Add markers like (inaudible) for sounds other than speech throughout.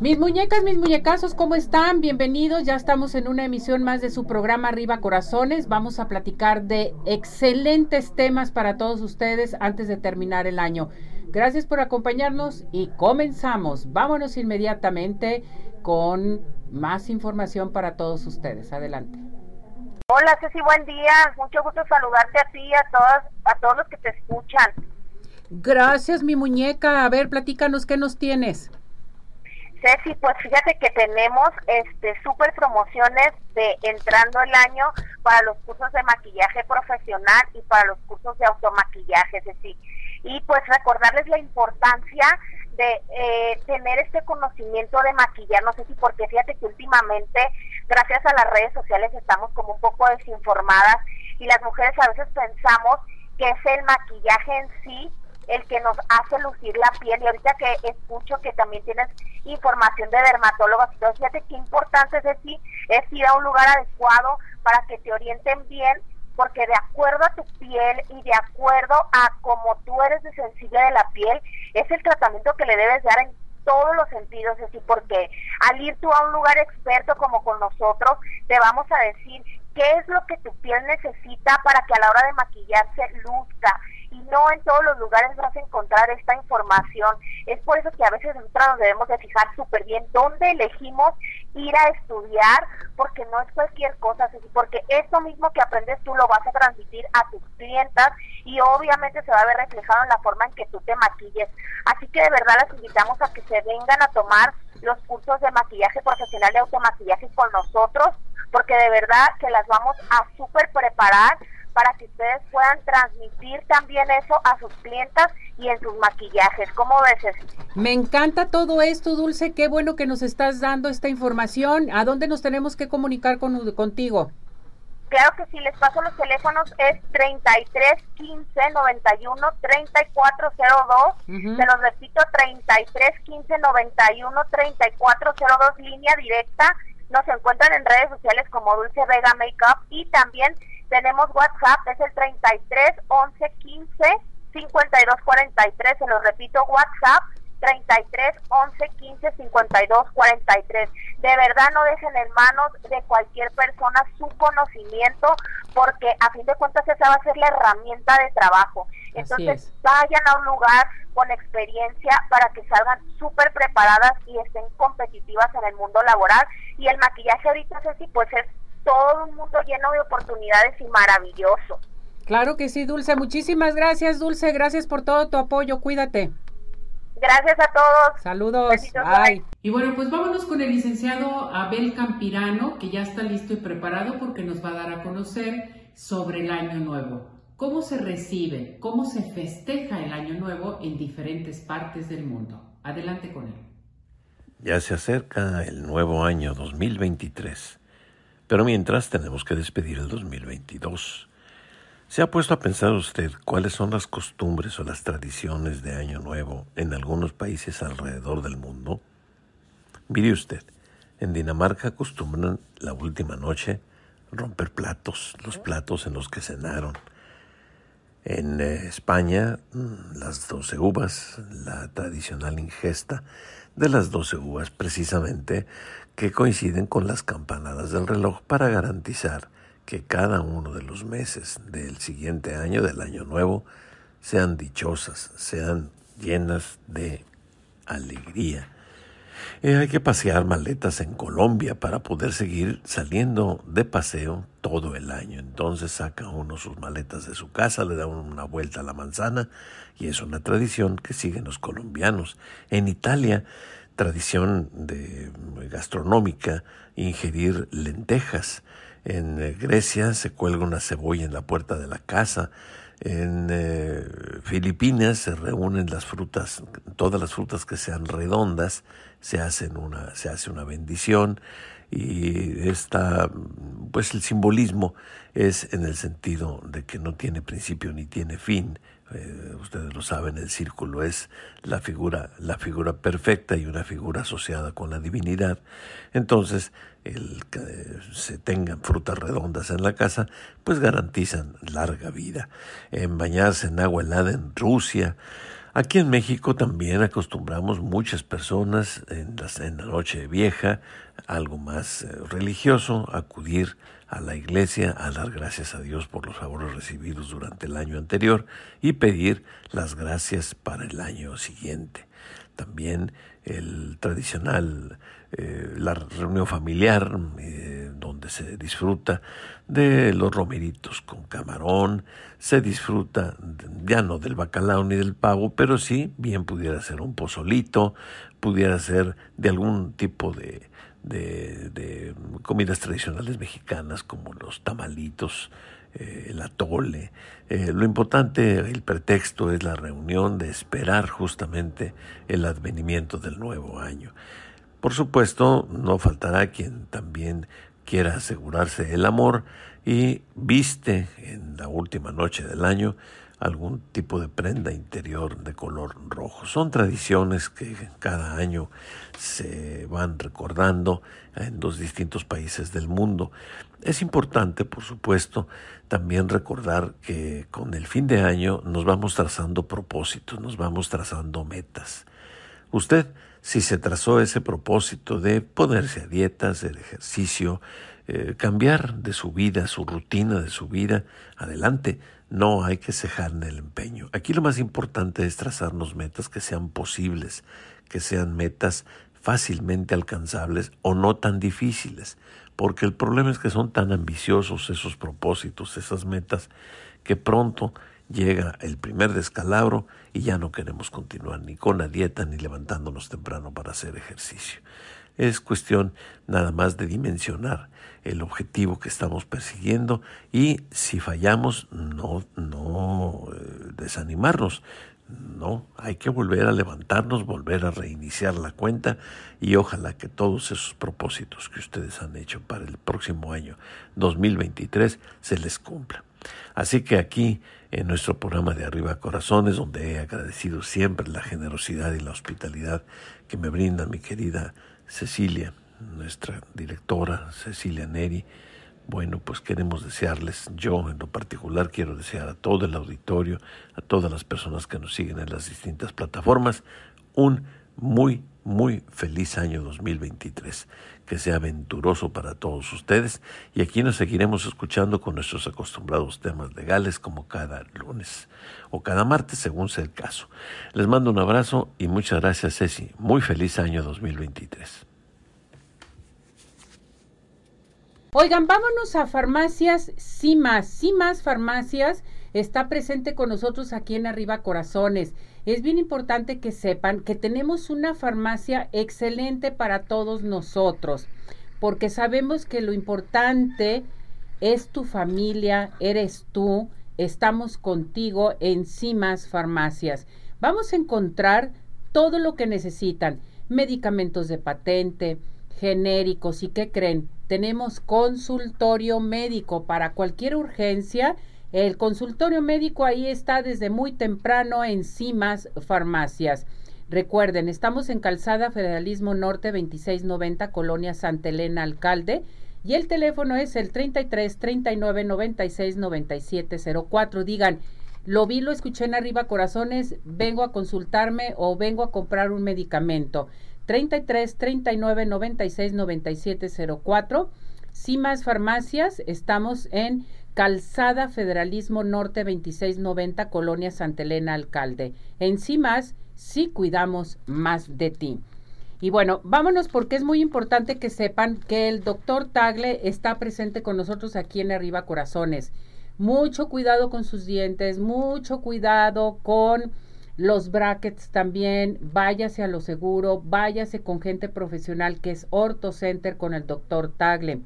Mis muñecas, mis muñecazos, ¿cómo están? Bienvenidos. Ya estamos en una emisión más de su programa Arriba Corazones. Vamos a platicar de excelentes temas para todos ustedes antes de terminar el año. Gracias por acompañarnos y comenzamos. Vámonos inmediatamente con más información para todos ustedes. Adelante. Hola Ceci, buen día. Mucho gusto saludarte a ti y a todas, a todos los que te escuchan. Gracias, mi muñeca. A ver, platícanos qué nos tienes. Ceci, pues fíjate que tenemos este super promociones de entrando el año para los cursos de maquillaje profesional y para los cursos de automaquillaje, Ceci. Y pues recordarles la importancia de eh, tener este conocimiento de maquillar, no sé si porque fíjate que últimamente, gracias a las redes sociales, estamos como un poco desinformadas y las mujeres a veces pensamos que es el maquillaje en sí el que nos hace lucir la piel. Y ahorita que escucho que también tienes información de dermatólogos, entonces fíjate qué importante es decir, es ir a un lugar adecuado para que te orienten bien porque de acuerdo a tu piel y de acuerdo a cómo tú eres de sensible de la piel, es el tratamiento que le debes dar en todos los sentidos, es decir, porque al ir tú a un lugar experto como con nosotros, te vamos a decir qué es lo que tu piel necesita para que a la hora de maquillarse luzca, y no en todos los lugares vas a encontrar esta información. Es por eso que a veces nosotros nos debemos de fijar súper bien dónde elegimos ir a estudiar, porque no es cualquier cosa, porque esto mismo que aprendes tú lo vas a transmitir a tus clientas y obviamente se va a ver reflejado en la forma en que tú te maquilles. Así que de verdad las invitamos a que se vengan a tomar los cursos de maquillaje profesional y automaquillaje con nosotros, porque de verdad que las vamos a súper preparar para que ustedes puedan transmitir también eso a sus clientas y en sus maquillajes. ¿Cómo ves? Me encanta todo esto, Dulce. Qué bueno que nos estás dando esta información. ¿A dónde nos tenemos que comunicar con, contigo? Claro que sí, les paso los teléfonos, es 33 15 91 3402. Uh Se los repito, 33 15 91 3402, línea directa. Nos encuentran en redes sociales como Dulce Vega Makeup y también tenemos WhatsApp, es el 33 11 15 52 43. Se lo repito, WhatsApp 33 11 15 52 43. De verdad no dejen en manos de cualquier persona su conocimiento porque a fin de cuentas esa va a ser la herramienta de trabajo. Entonces vayan a un lugar con experiencia para que salgan súper preparadas y estén competitivas en el mundo laboral. Y el maquillaje ahorita, Ceci, pues es todo un mundo lleno de oportunidades y maravilloso. Claro que sí, Dulce. Muchísimas gracias, Dulce. Gracias por todo tu apoyo. Cuídate. Gracias a todos. Saludos. Bye. Y bueno, pues vámonos con el licenciado Abel Campirano, que ya está listo y preparado porque nos va a dar a conocer sobre el año nuevo. Cómo se recibe, cómo se festeja el año nuevo en diferentes partes del mundo. Adelante con él. Ya se acerca el nuevo año 2023 pero mientras tenemos que despedir el 2022. ¿Se ha puesto a pensar usted cuáles son las costumbres o las tradiciones de Año Nuevo en algunos países alrededor del mundo? Mire usted, en Dinamarca acostumbran la última noche romper platos, los platos en los que cenaron. En eh, España, mm, las doce uvas, la tradicional ingesta de las doce uvas precisamente que coinciden con las campanadas del reloj para garantizar que cada uno de los meses del siguiente año, del año nuevo, sean dichosas, sean llenas de alegría. Eh, hay que pasear maletas en Colombia para poder seguir saliendo de paseo todo el año. Entonces saca uno sus maletas de su casa, le da una vuelta a la manzana y es una tradición que siguen los colombianos. En Italia tradición de, gastronómica ingerir lentejas. En eh, Grecia se cuelga una cebolla en la puerta de la casa. En eh, Filipinas se reúnen las frutas, todas las frutas que sean redondas, se, hacen una, se hace una bendición y esta, pues el simbolismo es en el sentido de que no tiene principio ni tiene fin, eh, ustedes lo saben, el círculo es la figura, la figura perfecta y una figura asociada con la divinidad. Entonces, el que se tengan frutas redondas en la casa, pues garantizan larga vida. En bañarse en agua helada en Rusia, Aquí en México también acostumbramos muchas personas en, la noche vieja, algo más eh, religioso, acudir a la iglesia a dar gracias a Dios por los favores recibidos durante el año anterior y pedir las gracias para el año siguiente. También el tradicional, eh, la reunión familiar, eh, donde se disfruta de los romeritos con camarón, se disfruta ya no del bacalao ni del pavo, pero sí bien pudiera ser un pozolito, pudiera ser de algún tipo de, de, comidas tradicionales mexicanas como los tamalitos, eh, el atole. Eh, lo importante, el pretexto es la reunión de esperar justamente el advenimiento del nuevo año. Por supuesto, no faltará quien también quiera asegurarse el amor y viste en la última noche del año algún tipo de prenda interior de color rojo. Son tradiciones que cada año se van recordando en los distintos países del mundo. Es importante, por supuesto, también recordar que con el fin de año nos vamos trazando propósitos, nos vamos trazando metas. Usted, si se trazó ese propósito de ponerse a dieta, hacer ejercicio, eh, cambiar de su vida, su rutina de su vida, adelante, no hay que cejar en el empeño. Aquí lo más importante es trazarnos metas que sean posibles, que sean metas fácilmente alcanzables o no tan difíciles, porque el problema es que son tan ambiciosos esos propósitos, esas metas, que pronto llega el primer descalabro y ya no queremos continuar ni con la dieta ni levantándonos temprano para hacer ejercicio. Es cuestión nada más de dimensionar el objetivo que estamos persiguiendo y si fallamos no, no eh, desanimarnos. No, hay que volver a levantarnos, volver a reiniciar la cuenta y ojalá que todos esos propósitos que ustedes han hecho para el próximo año 2023 se les cumpla. Así que aquí en nuestro programa de Arriba Corazones, donde he agradecido siempre la generosidad y la hospitalidad que me brinda mi querida Cecilia, nuestra directora Cecilia Neri, bueno, pues queremos desearles, yo en lo particular quiero desear a todo el auditorio, a todas las personas que nos siguen en las distintas plataformas, un muy, muy feliz año 2023, que sea aventuroso para todos ustedes y aquí nos seguiremos escuchando con nuestros acostumbrados temas legales como cada lunes o cada martes según sea el caso. Les mando un abrazo y muchas gracias Ceci, muy feliz año 2023. Oigan, vámonos a farmacias CIMAS. CIMAS Farmacias está presente con nosotros aquí en Arriba Corazones. Es bien importante que sepan que tenemos una farmacia excelente para todos nosotros, porque sabemos que lo importante es tu familia, eres tú, estamos contigo en CIMAS Farmacias. Vamos a encontrar todo lo que necesitan, medicamentos de patente, genéricos y qué creen, tenemos consultorio médico para cualquier urgencia. El consultorio médico ahí está desde muy temprano en CIMAS Farmacias. Recuerden, estamos en Calzada Federalismo Norte 2690, Colonia Santa Elena, Alcalde. Y el teléfono es el 33 39 96 97 04. Digan, lo vi, lo escuché en arriba, corazones, vengo a consultarme o vengo a comprar un medicamento. 33 39 96 97 04. CIMAS Farmacias, estamos en Calzada Federalismo Norte 2690, Colonia Santa Elena Alcalde. En CIMAS sí cuidamos más de ti. Y bueno, vámonos porque es muy importante que sepan que el doctor Tagle está presente con nosotros aquí en Arriba Corazones. Mucho cuidado con sus dientes, mucho cuidado con los brackets también, váyase a lo seguro, váyase con gente profesional que es Orto Center con el doctor Tagle.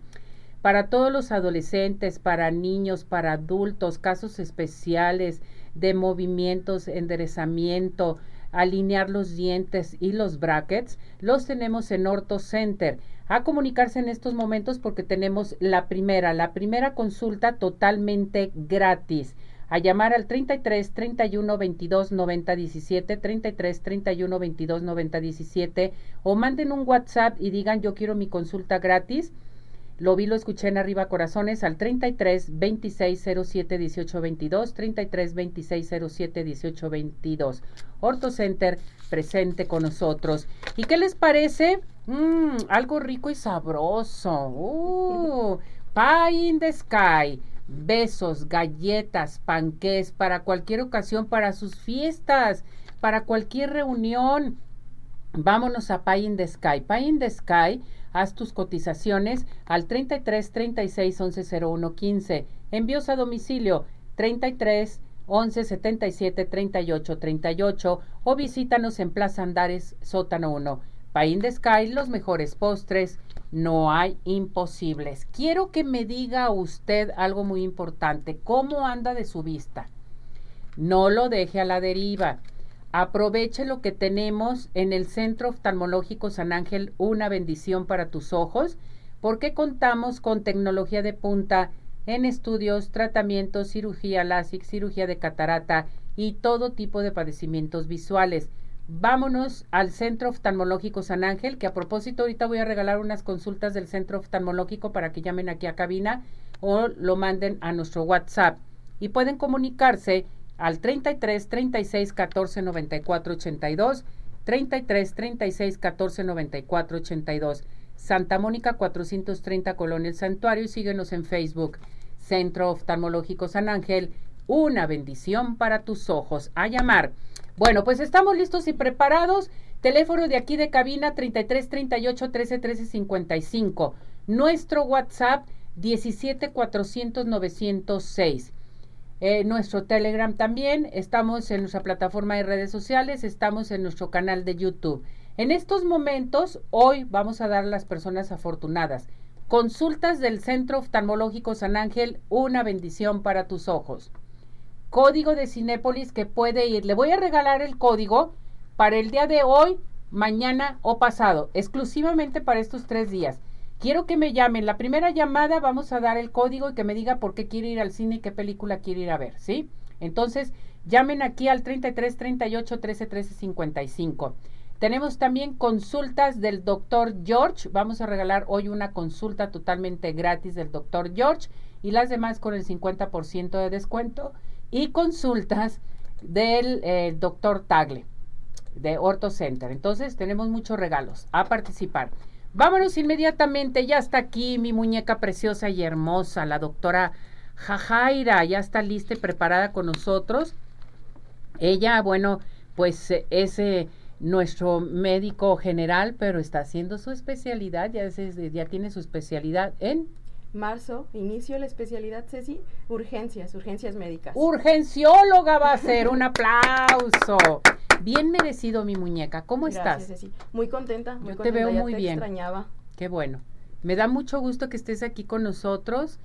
Para todos los adolescentes, para niños, para adultos, casos especiales de movimientos, enderezamiento, alinear los dientes y los brackets, los tenemos en Orto Center. A comunicarse en estos momentos porque tenemos la primera, la primera consulta totalmente gratis a llamar al 33 31 22 90 17, 33 31 22 90 17 o manden un WhatsApp y digan yo quiero mi consulta gratis Lo vi, lo escuché en Arriba Corazones al 33 26 07 18 22, 33 26 07 18 22. Orto Center presente con nosotros. ¿Y qué les parece? Mm, algo rico y sabroso. Uh, pie in the sky. Besos, galletas, panqués para cualquier ocasión, para sus fiestas, para cualquier reunión. Vámonos a Pie in the Sky. Pie in the Sky Haz tus cotizaciones al 33 36 11 01 15. Envíos a domicilio 33 11 77 38 38 o visítanos en Plaza Andares, sótano 1. Paín de los mejores postres, no hay imposibles. Quiero que me diga usted algo muy importante. ¿Cómo anda de su vista? No lo deje a la deriva. Aproveche lo que tenemos en el Centro Oftalmológico San Ángel, una bendición para tus ojos, porque contamos con tecnología de punta en estudios, tratamientos, cirugía láser, cirugía de catarata y todo tipo de padecimientos visuales. Vámonos al Centro Oftalmológico San Ángel, que a propósito ahorita voy a regalar unas consultas del Centro Oftalmológico para que llamen aquí a cabina o lo manden a nuestro WhatsApp. Y pueden comunicarse al 33 36 14 94 82, 33 36 14 94 82. Santa Mónica 430 Colonia El Santuario y síguenos en Facebook. Centro Oftalmológico San Ángel, una bendición para tus ojos. A llamar. Bueno, pues estamos listos y preparados. Teléfono de aquí de cabina 33 38 13 13 55. Nuestro WhatsApp 17 400 906. Eh, nuestro Telegram también, estamos en nuestra plataforma de redes sociales, estamos en nuestro canal de YouTube. En estos momentos, hoy vamos a dar a las personas afortunadas. Consultas del Centro Oftalmológico San Ángel, una bendición para tus ojos. Código de Cinépolis que puede ir. Le voy a regalar el código para el día de hoy, mañana o pasado, exclusivamente para estos tres días. Quiero que me llamen. La primera llamada vamos a dar el código y que me diga por qué quiere ir al cine y qué película quiere ir a ver, ¿sí? Entonces, llamen aquí al 33 38 13 13 55. Tenemos también consultas del doctor George. Vamos a regalar hoy una consulta totalmente gratis del doctor George y las demás con el 50% de descuento. Y consultas del eh, doctor Tagle de Orto Center. Entonces, tenemos muchos regalos a participar. Vámonos inmediatamente, ya está aquí mi muñeca preciosa y hermosa, la doctora Jajaira, ya está lista y preparada con nosotros. Ella, bueno, pues es eh, nuestro médico general, pero está haciendo su especialidad, ya, ya tiene su especialidad en marzo, inicio la especialidad, Ceci, urgencias, urgencias médicas. Urgencióloga va a ser, un aplauso. Bien merecido, mi muñeca. ¿Cómo Gracias, estás? Ceci. Muy contenta, muy Yo contenta. te veo ya muy te bien. extrañaba. Qué bueno. Me da mucho gusto que estés aquí con nosotros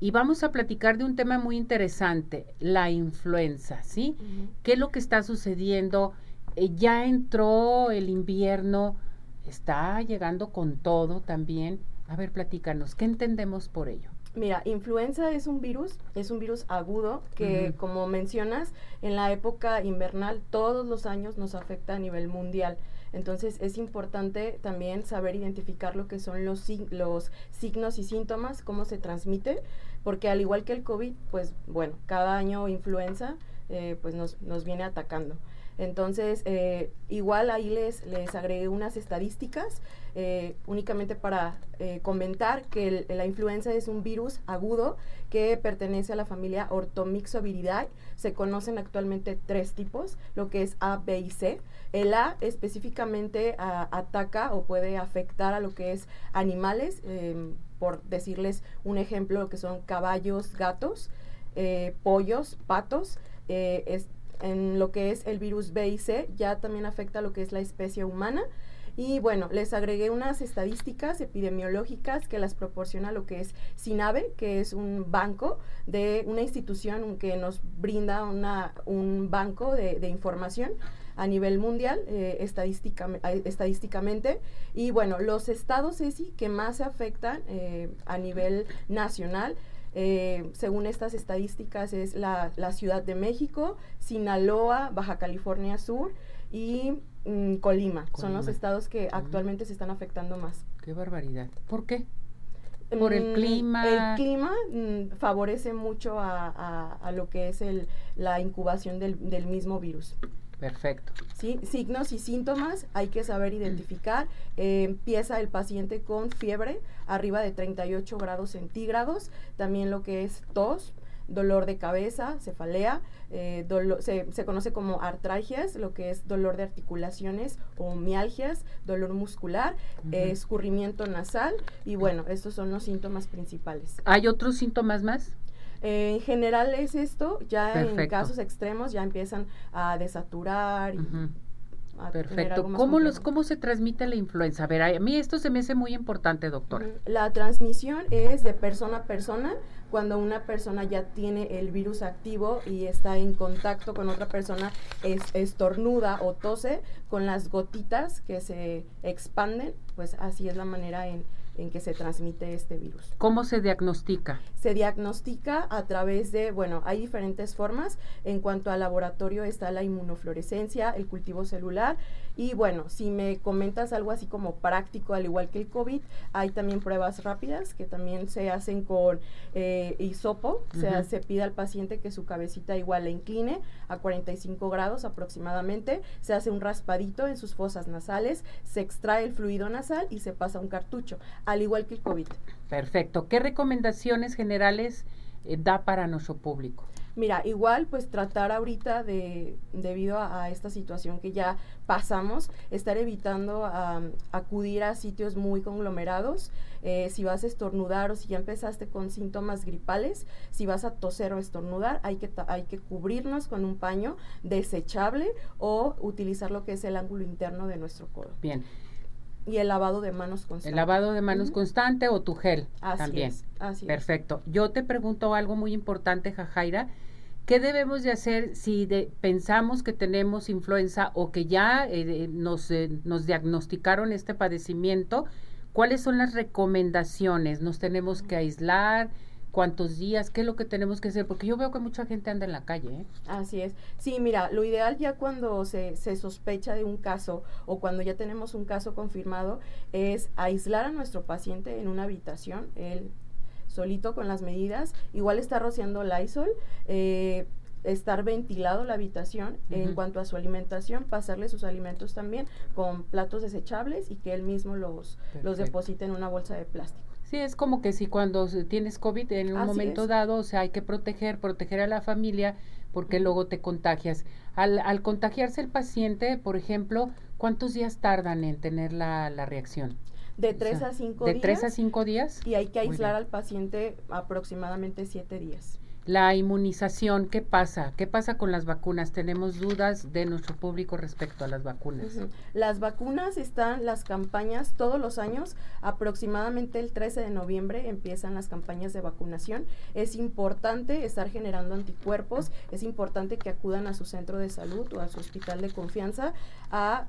y vamos a platicar de un tema muy interesante, la influenza, ¿sí? ¿Qué es lo que está sucediendo? Eh, ya entró el invierno, está llegando con todo también. A ver, platícanos, ¿qué entendemos por ello? Mira, influenza es un virus, es un virus agudo que, como mencionas, en la época invernal todos los años nos afecta a nivel mundial. Entonces es importante también saber identificar lo que son los, los signos y síntomas, cómo se transmite, porque al igual que el COVID, pues bueno, cada año influenza eh, pues nos, nos viene atacando. Entonces, eh, igual ahí les, les agregué unas estadísticas eh, únicamente para eh, comentar que la influenza es un virus agudo que pertenece a la familia Orthomyxoviridae. Se conocen actualmente tres tipos, lo que es A, B y C. El A específicamente a- ataca o puede afectar a lo que es animales, em, por decirles un ejemplo, lo que son caballos, gatos, eh, pollos, patos. eh, es, en lo que es el virus B y C, ya también afecta lo que es la especie humana. Y bueno, les agregué unas estadísticas epidemiológicas que las proporciona lo que es SINAVE, que es un banco de una institución que nos brinda una, un banco de, información a nivel mundial, eh, eh, estadísticamente. Y bueno, los estados sí que más se afectan eh, a nivel nacional eh, según estas estadísticas, es la, la Ciudad de México, Sinaloa, Baja California Sur y mm, Colima. Son los estados que actualmente se están afectando más. Qué barbaridad. ¿Por qué? por el Mm, clima. El clima mm, favorece mucho a, a- a lo que es el, la incubación del, del mismo virus. Perfecto. ¿sí? Signos y síntomas hay que saber identificar. Eh, empieza el paciente con fiebre arriba de 38 grados centígrados, también lo que es tos, dolor de cabeza, cefalea, eh, dolo- se, se conoce como artralgias, lo que es dolor de articulaciones o mialgias, dolor muscular, eh, escurrimiento nasal y bueno, estos son los síntomas principales. ¿Hay otros síntomas más? Eh, en general es esto, ya en casos extremos ya empiezan a desaturar Perfecto. ¿Cómo, los. ¿Cómo se transmite la influenza? A ver, a mí esto se me hace muy importante, doctora. La transmisión es de persona a persona cuando una persona ya tiene el virus activo y está en contacto con otra persona, es, estornuda o tose con las gotitas que se expanden, pues así es la manera en, en que se transmite este virus. ¿Cómo se diagnostica? Se diagnostica a través de, bueno, hay diferentes formas. En cuanto al laboratorio está la inmunofluorescencia, el cultivo celular y bueno, si me comentas algo así como práctico, al igual que el COVID, hay también pruebas rápidas que también se hacen con eh, hisopo. O sea, se pide al paciente que su cabecita igual la incline a 45 grados aproximadamente. Se hace un raspadito en sus fosas nasales, se extrae el fluido nasal y se pasa un cartucho, al igual que el COVID. Perfecto. ¿Qué recomendaciones generales eh, da para nuestro público? Mira, igual pues tratar ahorita de, debido a, a esta situación que ya pasamos, estar evitando acudir a sitios muy conglomerados. Eh, si vas a estornudar o si ya empezaste con síntomas gripales, si vas a toser o estornudar, hay que, hay que cubrirnos con un paño desechable o utilizar lo que es el ángulo interno de nuestro codo. Bien. Y el lavado de manos constante. El lavado de manos constante o tu gel Así también. es, así es. Perfecto. Yo te pregunto algo muy importante, Jajaira. ¿Qué debemos de hacer si de- pensamos que tenemos influenza o que ya eh, eh, nos, eh, nos diagnosticaron este padecimiento? ¿Cuáles son las recomendaciones? ¿Nos tenemos que aislar? ¿Cuántos días? ¿Qué es lo que tenemos que hacer? Porque yo veo que mucha gente anda en la calle. ¿eh? Así es. Sí, mira, lo ideal ya cuando se, se sospecha de un caso o cuando ya tenemos un caso confirmado es aislar a nuestro paciente en una habitación, él solito con las medidas, igual está rociando Lysol, eh, estar ventilado la habitación en cuanto a su alimentación, pasarle sus alimentos también con platos desechables y que él mismo los, los deposite en una bolsa de plástico. Sí, es como que si cuando tienes COVID en un Así momento es. dado, o sea, hay que proteger, proteger a la familia porque luego te contagias. Al, al contagiarse el paciente, por ejemplo, ¿cuántos días tardan en tener la, la reacción? De O tres sea, a cinco ¿De días. tres a cinco días? Y hay que aislar al paciente aproximadamente siete días. La inmunización, ¿qué pasa? ¿Qué pasa con las vacunas? Tenemos dudas de nuestro público respecto a las vacunas. Las vacunas están, las campañas todos los años, aproximadamente el 13 de noviembre empiezan las campañas de vacunación. Es importante estar generando anticuerpos, es importante que acudan a su centro de salud o a su hospital de confianza a,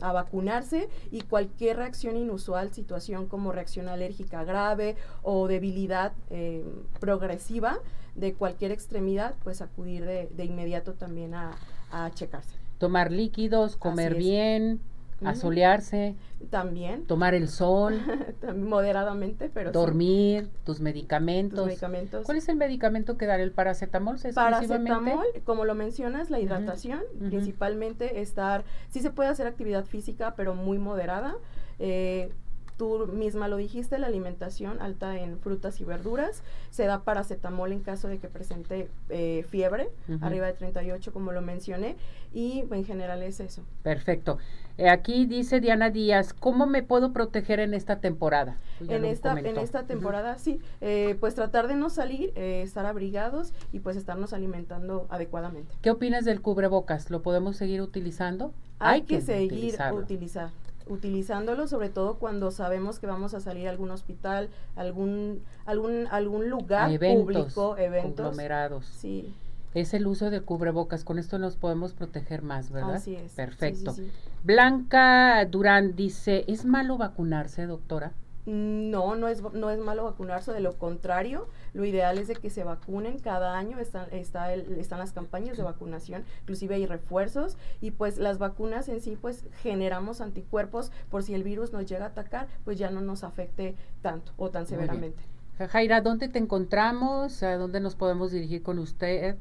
a vacunarse y cualquier reacción inusual, situación como reacción alérgica grave o debilidad eh, progresiva de cualquier extremidad, pues acudir de, de inmediato también a, a checarse. Tomar líquidos, comer bien, asolearse, También, tomar el sol, (laughs) moderadamente, pero dormir, tus tus medicamentos. medicamentos. ¿Cuál es el medicamento que dar? ¿El paracetamol? Paracetamol, como lo mencionas, la hidratación, principalmente estar, sí se puede hacer actividad física, pero muy moderada. Eh, tú misma lo dijiste, la alimentación alta en frutas y verduras. Se da paracetamol en caso de que presente eh, fiebre, Ujú. arriba de 38, como lo mencioné, y en general es eso. Perfecto. Eh, aquí dice Diana Díaz, ¿cómo me puedo proteger en esta temporada? Ya En esta, en esta temporada, sí, eh, pues tratar de no salir, eh, estar abrigados y pues estarnos alimentando adecuadamente. ¿Qué opinas del cubrebocas? ¿Lo podemos seguir utilizando? Hay, que, seguir utilizarlo. utilizar, utilizándolo, sobre todo cuando sabemos que vamos a salir a algún hospital, algún, algún, algún lugar eventos, público, eventos. conglomerados. Sí, Es el uso del cubrebocas. Con esto nos podemos proteger más, ¿verdad? así es. sí, Perfecto. sí, sí. Blanca Durán dice, ¿es malo vacunarse, doctora? No, no es, no es malo vacunarse, de lo contrario, lo ideal es de que se vacunen cada año, están, está están las campañas de vacunación, inclusive hay refuerzos y pues las vacunas en sí pues generamos anticuerpos por si el virus nos llega a atacar, pues ya no nos afecte tanto o tan severamente. Jaira, ¿dónde te encontramos? ¿A dónde nos podemos dirigir con usted?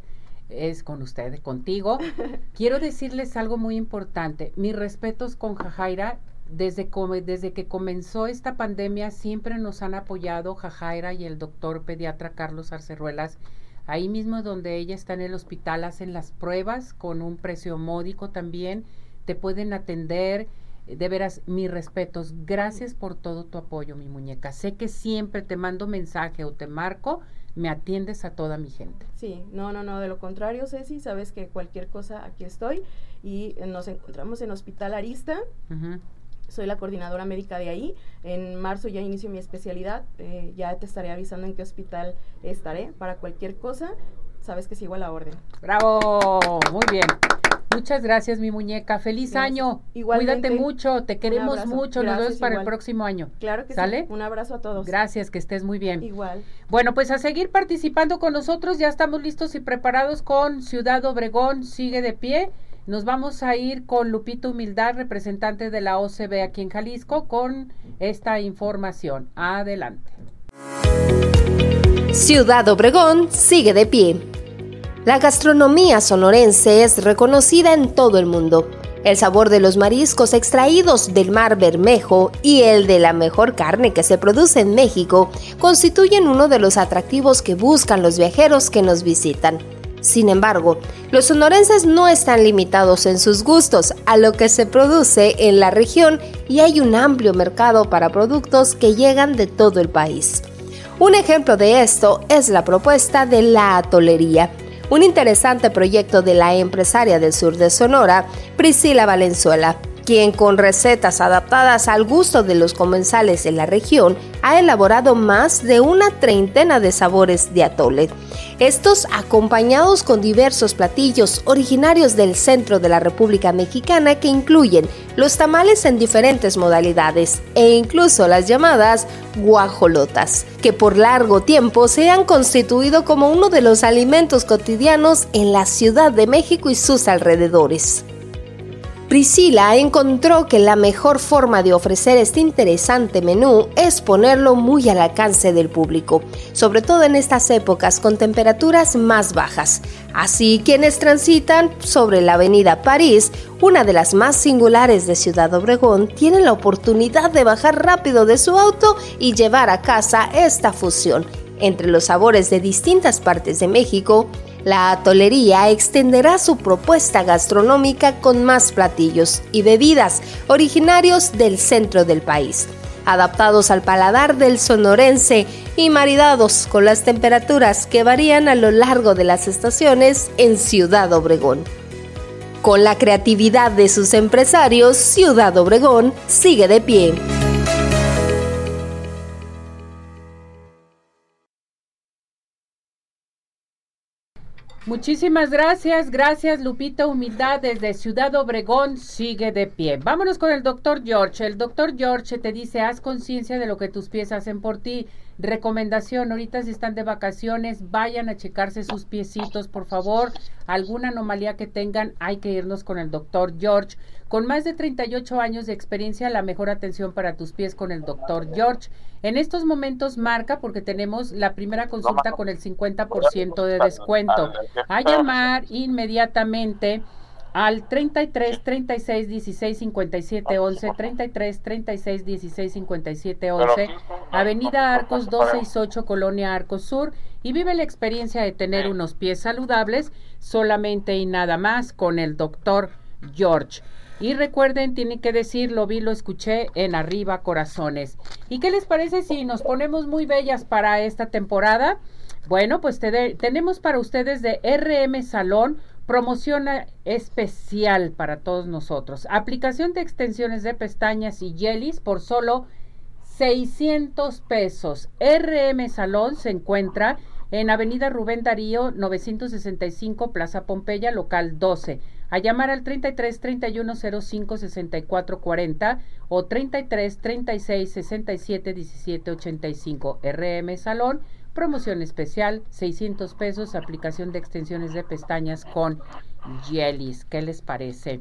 Es con usted, contigo. (laughs) Quiero decirles algo muy importante. Mis respetos con Jajaira desde, desde que comenzó esta pandemia siempre nos han apoyado Jajaira y el doctor pediatra Carlos Arcerruelas. Ahí mismo donde ella está en el hospital hacen las pruebas con un precio módico también. Te pueden atender. De veras, mis respetos. Gracias por todo tu apoyo, mi muñeca. Sé que siempre te mando mensaje o te marco, me atiendes a toda mi gente. Sí, no, no, no, de lo contrario, Ceci, sabes que cualquier cosa aquí estoy y nos encontramos en Hospital Arista soy la coordinadora médica de ahí. En marzo ya inicio mi especialidad. Eh, ya te estaré avisando en qué hospital estaré para cualquier cosa. Sabes que sigo a la orden. Bravo, muy bien. Muchas gracias, mi muñeca. Feliz año. Cuídate mucho, te queremos mucho. Nos vemos para el próximo año. Claro que ¿Sale? sí. Un abrazo a todos. Gracias, que estés muy bien. Igual. Bueno, pues a seguir participando con nosotros. Ya estamos listos y preparados con Ciudad Obregón. Sigue de pie. Nos vamos a ir con Lupito Humildad, representante de la OCB aquí en Jalisco, con esta información. Adelante. Ciudad Obregón sigue de pie. La gastronomía sonorense es reconocida en todo el mundo. El sabor de los mariscos extraídos del mar Bermejo y el de la mejor carne que se produce en México constituyen uno de los atractivos que buscan los viajeros que nos visitan. Sin embargo, los sonorenses no están limitados en sus gustos a lo que se produce en la región y hay un amplio mercado para productos que llegan de todo el país. Un ejemplo de esto es la propuesta de la atolería, un interesante proyecto de la empresaria del sur de Sonora, Priscila Valenzuela, quien con recetas adaptadas al gusto de los comensales en la región ha elaborado más de una treintena de sabores de atole. Estos acompañados con diversos platillos originarios del centro de la República Mexicana que incluyen los tamales en diferentes modalidades e incluso las llamadas guajolotas, que por largo tiempo se han constituido como uno de los alimentos cotidianos en la Ciudad de México y sus alrededores. Priscila encontró que la mejor forma de ofrecer este interesante menú es ponerlo muy al alcance del público, sobre todo en estas épocas con temperaturas más bajas. Así, quienes transitan sobre la avenida París, una de las más singulares de Ciudad Obregón, tienen la oportunidad de bajar rápido de su auto y llevar a casa esta fusión entre los sabores de distintas partes de México la atolería extenderá su propuesta gastronómica con más platillos y bebidas originarios del centro del país, adaptados al paladar del sonorense y maridados con las temperaturas que varían a lo largo de las estaciones en Ciudad Obregón. Con la creatividad de sus empresarios, Ciudad Obregón sigue de pie. Muchísimas gracias, gracias Lupita Humildad desde Ciudad Obregón sigue de pie. Vámonos con el doctor George. El doctor George te dice, haz conciencia de lo que tus pies hacen por ti. Recomendación, ahorita si están de vacaciones, vayan a checarse sus piecitos, por favor. Alguna anomalía que tengan, hay que irnos con el doctor George. Con más de 38 años de experiencia, la mejor atención para tus pies con el doctor George. En estos momentos marca porque tenemos la primera consulta con el 50% de descuento. A llamar inmediatamente al 33 36 16 57 11 33 36 16 57 11 Avenida Arcos 268 Colonia Arcos Sur y vive la experiencia de tener unos pies saludables solamente y nada más con el doctor George. Y recuerden, tienen que decir, lo vi, lo escuché en Arriba Corazones. ¿Y qué les parece si nos ponemos muy bellas para esta temporada? Bueno, pues tenemos para ustedes de RM Salón promoción especial para todos nosotros. Aplicación de extensiones de pestañas y jellies por solo 600 pesos. RM Salón se encuentra en Avenida Rubén Darío 965 Plaza Pompeya, local 12. a llamar al 33 31 05 64 40 o 33 36 67 17 85 RM Salón promoción especial 600 pesos aplicación de extensiones de pestañas con Jellies ¿qué les parece?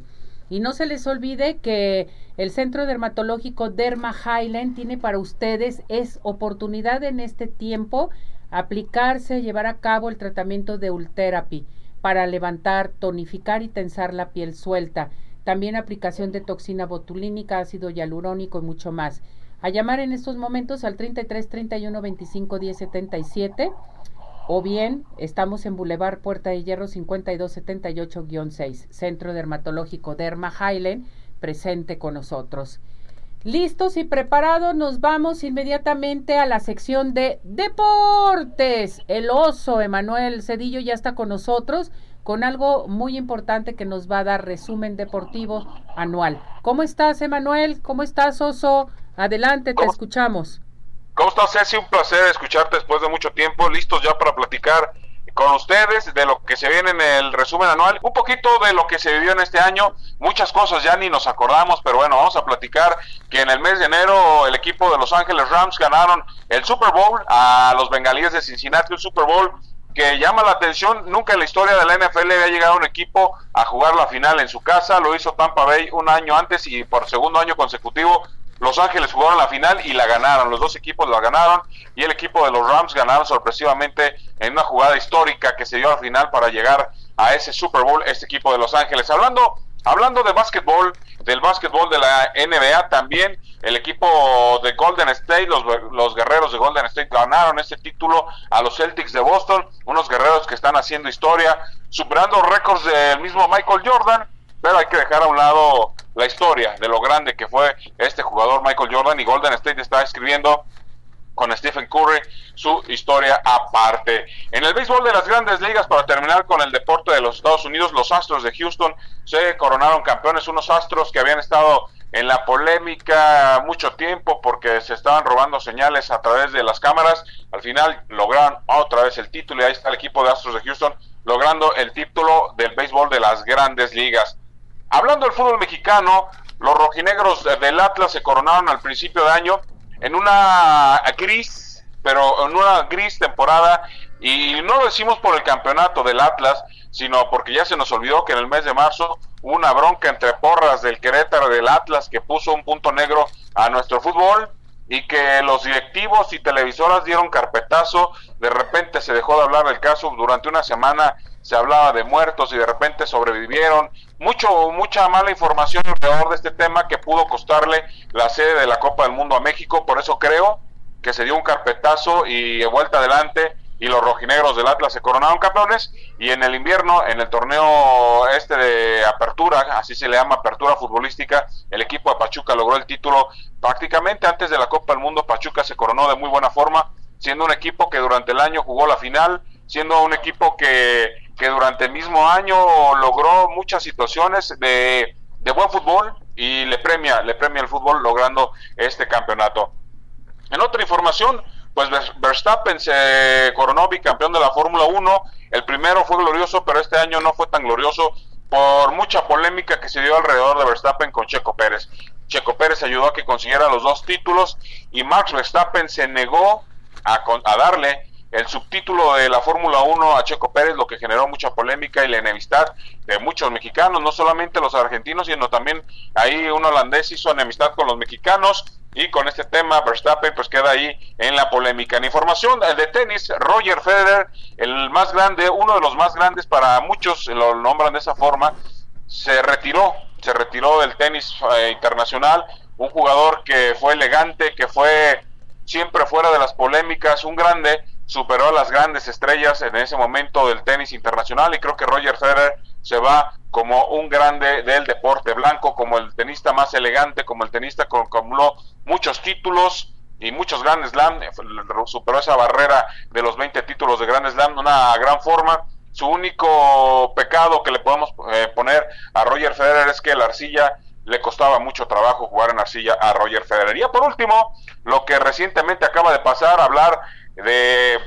Y no se les olvide que el Centro Dermatológico Derma Highland tiene para ustedes es oportunidad en este tiempo aplicarse, llevar a cabo el tratamiento de Ultherapy para levantar, tonificar y tensar la piel suelta. También aplicación de toxina botulínica, ácido hialurónico y mucho más. A llamar en estos momentos al 33 31 25 10 77 o bien estamos en Boulevard Puerta de Hierro 5278-6, Centro Dermatológico Derma Highland, presente con nosotros. Listos y preparados, nos vamos inmediatamente a la sección de deportes. El oso Emanuel Cedillo ya está con nosotros con algo muy importante que nos va a dar resumen deportivo anual. ¿Cómo estás, Emanuel? ¿Cómo estás, oso? Adelante, te escuchamos. ¿Cómo estás, Ceci? Un placer escucharte después de mucho tiempo. Listos ya para platicar con ustedes de lo que se viene en el resumen anual, un poquito de lo que se vivió en este año, muchas cosas ya ni nos acordamos, pero bueno, vamos a platicar que en el mes de enero el equipo de Los Ángeles Rams ganaron el Super Bowl a los Bengalíes de Cincinnati, un Super Bowl que llama la atención, nunca en la historia de la NFL había llegado un equipo a jugar la final en su casa, lo hizo Tampa Bay un año antes y por segundo año consecutivo los Ángeles jugaron la final y la ganaron. Los dos equipos la ganaron y el equipo de los Rams ganaron sorpresivamente en una jugada histórica que se dio al final para llegar a ese Super Bowl, este equipo de Los Ángeles. Hablando, hablando de básquetbol, del básquetbol de la NBA también, el equipo de Golden State, los, los guerreros de Golden State ganaron este título a los Celtics de Boston, unos guerreros que están haciendo historia, superando récords del mismo Michael Jordan pero hay que dejar a un lado la historia de lo grande que fue este jugador Michael Jordan y Golden State está escribiendo con Stephen Curry su historia aparte. En el béisbol de las grandes ligas, para terminar con el deporte de los Estados Unidos, los Astros de Houston se coronaron campeones, unos Astros que habían estado en la polémica mucho tiempo porque se estaban robando señales a través de las cámaras. Al final lograron otra vez el título y ahí está el equipo de Astros de Houston logrando el título del béisbol de las grandes ligas. Hablando del fútbol mexicano, los rojinegros del Atlas se coronaron al principio de año en una gris, pero en una gris temporada, y no lo decimos por el campeonato del Atlas, sino porque ya se nos olvidó que en el mes de marzo hubo una bronca entre porras del Querétaro del Atlas que puso un punto negro a nuestro fútbol y que los directivos y televisoras dieron carpetazo, de repente se dejó de hablar del caso, durante una semana se hablaba de muertos y de repente sobrevivieron, mucho mucha mala información alrededor de este tema que pudo costarle la sede de la Copa del Mundo a México, por eso creo que se dio un carpetazo y de vuelta adelante y los rojinegros del Atlas se coronaron campeones. Y en el invierno, en el torneo este de apertura, así se le llama apertura futbolística, el equipo de Pachuca logró el título. Prácticamente antes de la Copa del Mundo, Pachuca se coronó de muy buena forma, siendo un equipo que durante el año jugó la final, siendo un equipo que, que durante el mismo año logró muchas situaciones de, de buen fútbol y le premia, le premia el fútbol logrando este campeonato. En otra información, pues Verstappen se coronó bicampeón de la Fórmula 1. El primero fue glorioso, pero este año no fue tan glorioso por mucha polémica que se dio alrededor de Verstappen con Checo Pérez. Checo Pérez ayudó a que consiguiera los dos títulos y Max Verstappen se negó a, a darle el subtítulo de la Fórmula 1 a Checo Pérez, lo que generó mucha polémica y la enemistad de muchos mexicanos, no solamente los argentinos, sino también ahí un holandés hizo enemistad con los mexicanos y con este tema Verstappen pues queda ahí en la polémica. En información de tenis, Roger Federer, el más grande, uno de los más grandes para muchos, lo nombran de esa forma, se retiró, se retiró del tenis eh, internacional, un jugador que fue elegante, que fue siempre fuera de las polémicas, un grande, superó a las grandes estrellas en ese momento del tenis internacional y creo que Roger Federer se va como un grande del deporte blanco, como el tenista más elegante, como el tenista que acumuló muchos títulos y muchos grandes Slam, superó esa barrera de los 20 títulos de Grand Slam de una gran forma. Su único pecado que le podemos eh, poner a Roger Federer es que la arcilla le costaba mucho trabajo jugar en arcilla a Roger Federer. Y por último, lo que recientemente acaba de pasar, hablar de,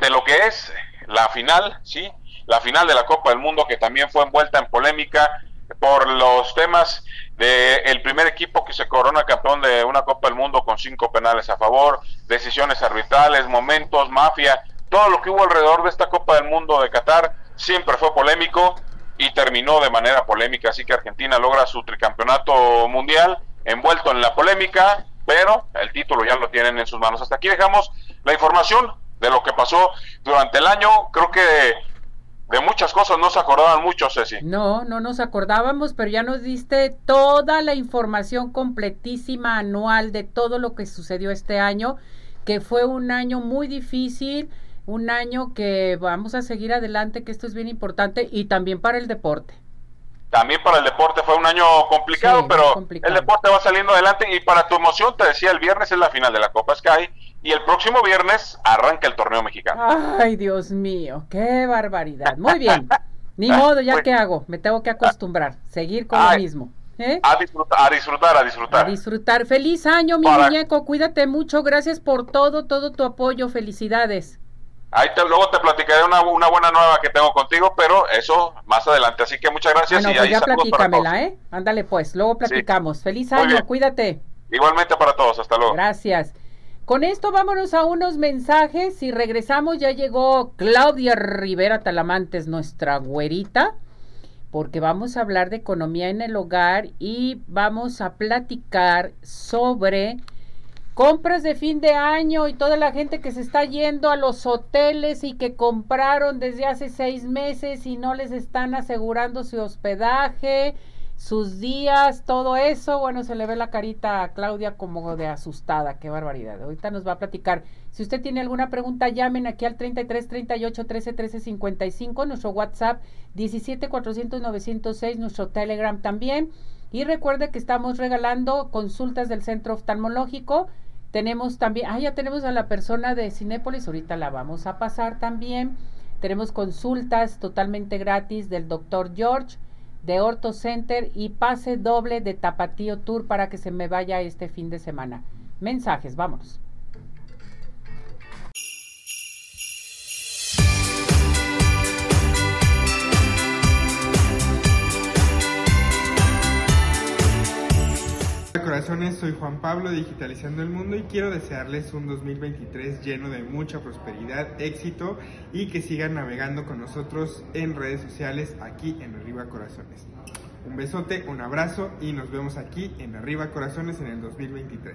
de lo que es la final, ¿sí? la final de la Copa del Mundo que también fue envuelta en polémica por los temas del el primer equipo que se corona campeón de una Copa del Mundo con cinco penales a favor, decisiones arbitrales, momentos, mafia, todo lo que hubo alrededor de esta Copa del Mundo de Qatar siempre fue polémico y terminó de manera polémica, así que Argentina logra su tricampeonato mundial envuelto en la polémica, pero el título ya lo tienen en sus manos. Hasta aquí dejamos la información de lo que pasó durante el año. Creo que de muchas cosas no se acordaban mucho, Ceci. No, no nos acordábamos, pero ya nos diste toda la información completísima anual de todo lo que sucedió este año, que fue un año muy difícil, un año que vamos a seguir adelante, que esto es bien importante, y también para el deporte. También para el deporte fue un año complicado, pero el deporte va saliendo adelante y para tu emoción, te decía, el viernes es la final de la Copa Sky y el próximo viernes arranca el torneo mexicano. Ay, Dios mío, qué barbaridad. Muy bien. Ni (laughs) modo, ya qué hago, me tengo que acostumbrar, seguir con lo mismo. ¿eh? A, disfrutar, a disfrutar, a disfrutar. A disfrutar. Feliz año, mi muñeco, cuídate mucho, gracias por todo, todo tu apoyo, felicidades. Ahí te, luego te platicaré una, una, buena nueva que tengo contigo, pero eso más adelante. Así que muchas gracias. Bueno, y pues ya platícamela, ¿eh? Ándale pues, luego platicamos. Feliz año, cuídate. Igualmente para todos, hasta luego. Gracias. Con esto vámonos a unos mensajes y regresamos. Ya llegó Claudia Rivera Talamantes, nuestra güerita, porque vamos a hablar de economía en el hogar y vamos a platicar sobre compras de fin de año y toda la gente que se está yendo a los hoteles y que compraron desde hace seis meses y no les están asegurando su hospedaje, sus días, todo eso. Bueno, se le ve la carita a Claudia como de asustada. Qué barbaridad. Ahorita nos va a platicar. Si usted tiene alguna pregunta, llamen aquí al 33 38 13 13 55, nuestro WhatsApp 17 400 906, nuestro Telegram también. Y recuerde que estamos regalando consultas del centro oftalmológico tenemos también, ah, ya tenemos a la persona de Cinépolis, ahorita la vamos a pasar también. Tenemos consultas totalmente gratis del doctor George de Orto Center y pase doble de Tapatío Tour para que se me vaya este fin de semana. Mensajes, vámonos. Corazones, soy Juan Pablo Digitalizando el Mundo y quiero desearles un 2023 lleno de mucha prosperidad, éxito y que sigan navegando con nosotros en redes sociales aquí en Arriba Corazones. Un besote, un abrazo y nos vemos aquí en Arriba Corazones en el 2023.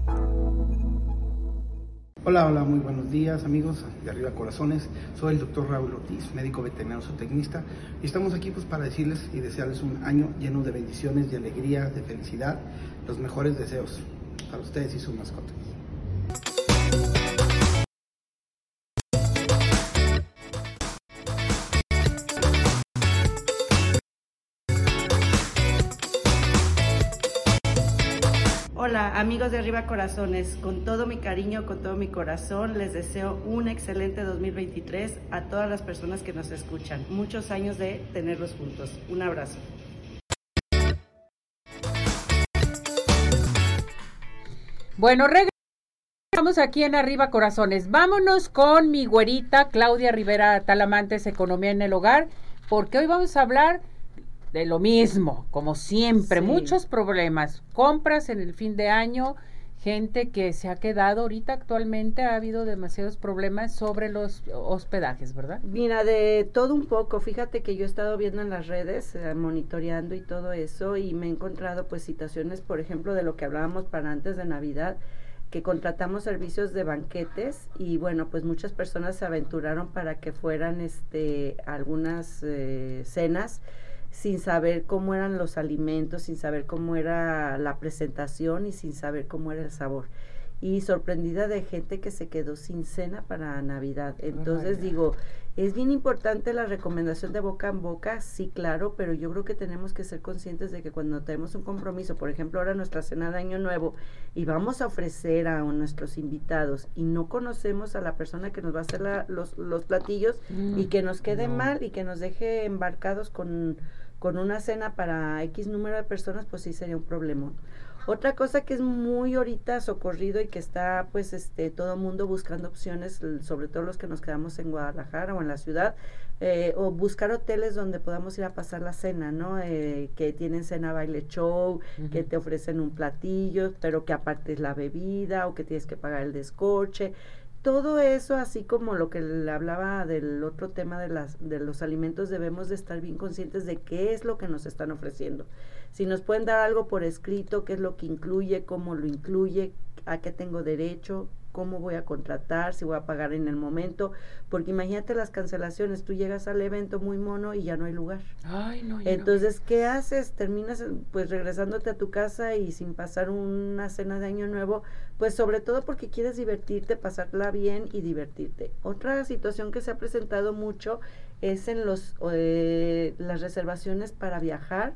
Hola, hola, muy buenos días amigos de Arriba Corazones. Soy el doctor Raúl Ortiz, médico veterinario zootecnista, y estamos aquí pues para decirles y desearles un año lleno de bendiciones, de alegría, de felicidad, los mejores deseos para ustedes y sus mascotas. Hola amigos de Arriba Corazones, con todo mi cariño, con todo mi corazón, les deseo un excelente 2023 a todas las personas que nos escuchan. Muchos años de tenerlos juntos. Un abrazo. Bueno, regresamos aquí en Arriba Corazones. Vámonos con mi güerita Claudia Rivera Talamantes, Economía en el Hogar, porque hoy vamos a hablar de lo mismo, como siempre, muchos problemas, compras en el fin de año, gente que se ha quedado ahorita actualmente ha habido demasiados problemas sobre los hospedajes, ¿verdad? Mira, de todo un poco, fíjate que yo he estado viendo en las redes, eh, monitoreando y todo eso y me he encontrado pues situaciones, por ejemplo, de lo que hablábamos para antes de Navidad, que contratamos servicios de banquetes y bueno, pues muchas personas se aventuraron para que fueran este algunas eh, cenas sin saber cómo eran los alimentos, sin saber cómo era la presentación y sin saber cómo era el sabor. Y sorprendida de gente que se quedó sin cena para Navidad. Entonces digo, es bien importante la recomendación de boca en boca, sí, claro, pero yo creo que tenemos que ser conscientes de que cuando tenemos un compromiso, por ejemplo, ahora nuestra cena de Año Nuevo, y vamos a ofrecer a nuestros invitados y no conocemos a la persona que nos va a hacer los, los platillos mm, y que nos quede mal y que nos deje embarcados con con una cena para X número de personas, pues sí sería un problema. Otra cosa que es muy ahorita socorrido y que está pues este todo mundo buscando opciones, sobre todo los que nos quedamos en Guadalajara o en la ciudad, eh, o buscar hoteles donde podamos ir a pasar la cena, ¿no? Eh, que tienen cena baile show, que te ofrecen un platillo, pero que aparte es la bebida o que tienes que pagar el descorche todo eso, así como lo que le hablaba del otro tema de, las, de los alimentos, debemos de estar bien conscientes de qué es lo que nos están ofreciendo. Si nos pueden dar algo por escrito, qué es lo que incluye, cómo lo incluye, a qué tengo derecho, cómo voy a contratar, si voy a pagar en el momento, porque imagínate las cancelaciones, tú llegas al evento muy mono y ya no hay lugar. Ay, no, Entonces, ¿qué haces? Terminas pues regresándote a tu casa y sin pasar una cena de año nuevo, pues sobre todo porque quieres divertirte, pasarla bien y divertirte. Otra situación que se ha presentado mucho es en los eh, las reservaciones para viajar.